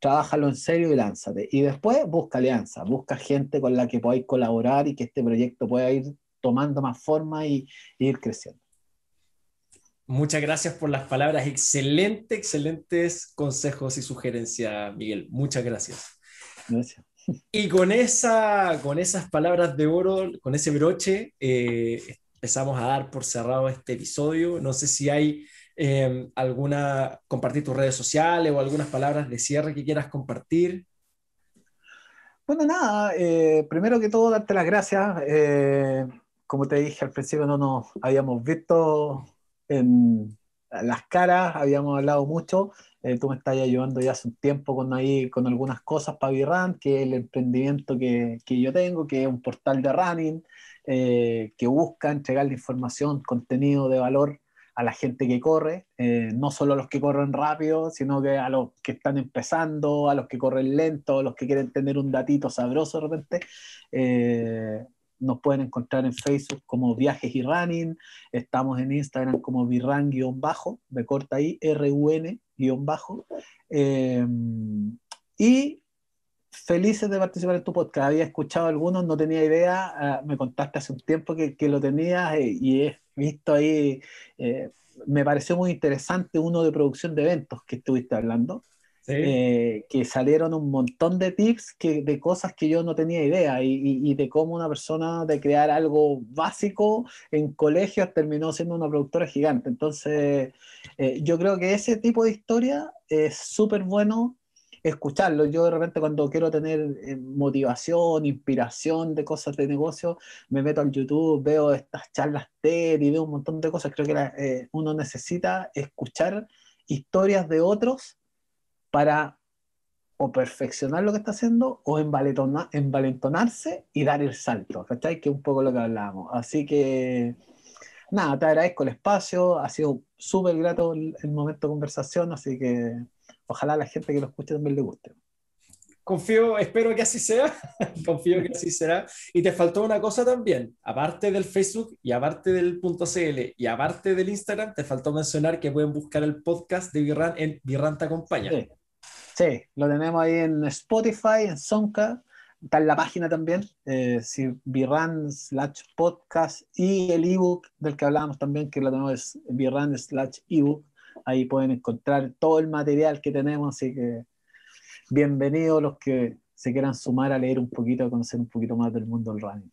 trabájalo en serio y lánzate. Y después busca alianza, busca gente con la que podáis colaborar y que este proyecto pueda ir tomando más forma y, y ir creciendo. Muchas gracias por las palabras. Excelente, excelentes consejos y sugerencias, Miguel. Muchas gracias. Gracias. Y con, esa, con esas palabras de oro, con ese broche, eh, empezamos a dar por cerrado este episodio. No sé si hay em, alguna, compartir tus redes sociales o algunas palabras de cierre que quieras compartir. Bueno, nada, eh, primero que todo, darte las gracias. Eh, como te dije al principio, no nos habíamos visto las caras, habíamos hablado mucho. Eh, tú me estás ayudando ya hace un tiempo con, ahí, con algunas cosas para Virran, que es el emprendimiento que, que, yo tengo, que es un portal de running, eh, que busca entregarle información, contenido de valor a la gente que corre, eh, no solo a los que corren rápido, sino que a los que están empezando, a los que corren lento, a los que quieren tener un datito sabroso de repente. Nos pueden encontrar en Facebook como Viajes y Running, estamos en Instagram como virran-bajo, de corta ahí, R-U-N-bajo. Eh, y felices de participar en tu podcast. Había escuchado algunos, no tenía idea, ah, me contaste hace un tiempo que, que lo tenías eh, y he visto ahí, eh, me pareció muy interesante uno de producción de eventos que estuviste hablando. Eh, que salieron un montón de tips que, de cosas que yo no tenía idea y, de cómo una persona de crear algo básico en colegios terminó siendo una productora gigante. Entonces, eh, yo creo que ese tipo de historia es súper bueno escucharlo. Yo de repente cuando quiero tener eh, motivación, inspiración de cosas de negocio, me meto al YouTube, veo estas charlas TED y veo un montón de cosas. Creo que uno necesita escuchar historias de otros para o perfeccionar lo que está haciendo o envalentonarse y dar el salto, ¿cachai? Que es un poco lo que hablábamos. Así que, nada, te agradezco el espacio, ha sido súper grato el, momento de conversación, así que ojalá a la gente que lo escuche también le guste. Confío, espero que así sea, <laughs> confío que así será. Y te faltó una cosa también, aparte del Facebook y aparte del .cl y aparte del Instagram, te faltó mencionar que pueden buscar el podcast de Virran en Virran te acompaña. Sí. Sí, lo tenemos ahí en Spotify, en Sonka, está en la página también, eh, si Virran slash podcast y el ebook del que hablábamos también, que lo tenemos es slash ebook, ahí pueden encontrar todo el material que tenemos, así que bienvenidos los que se quieran sumar a leer un poquito, a conocer un poquito más del mundo del running.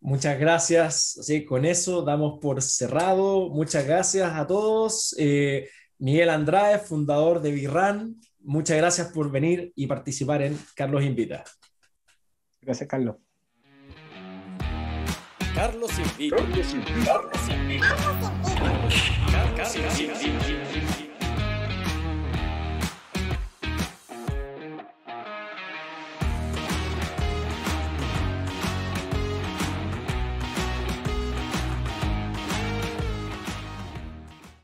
Muchas gracias. Así, con eso damos por cerrado. Muchas gracias a todos. Eh, Miguel Andrade, fundador de Virran, muchas gracias por venir y participar en Carlos Invita. Gracias, Carlos. Carlos Invita. Carlos Invita. Carlos Invita. Carlos Invita.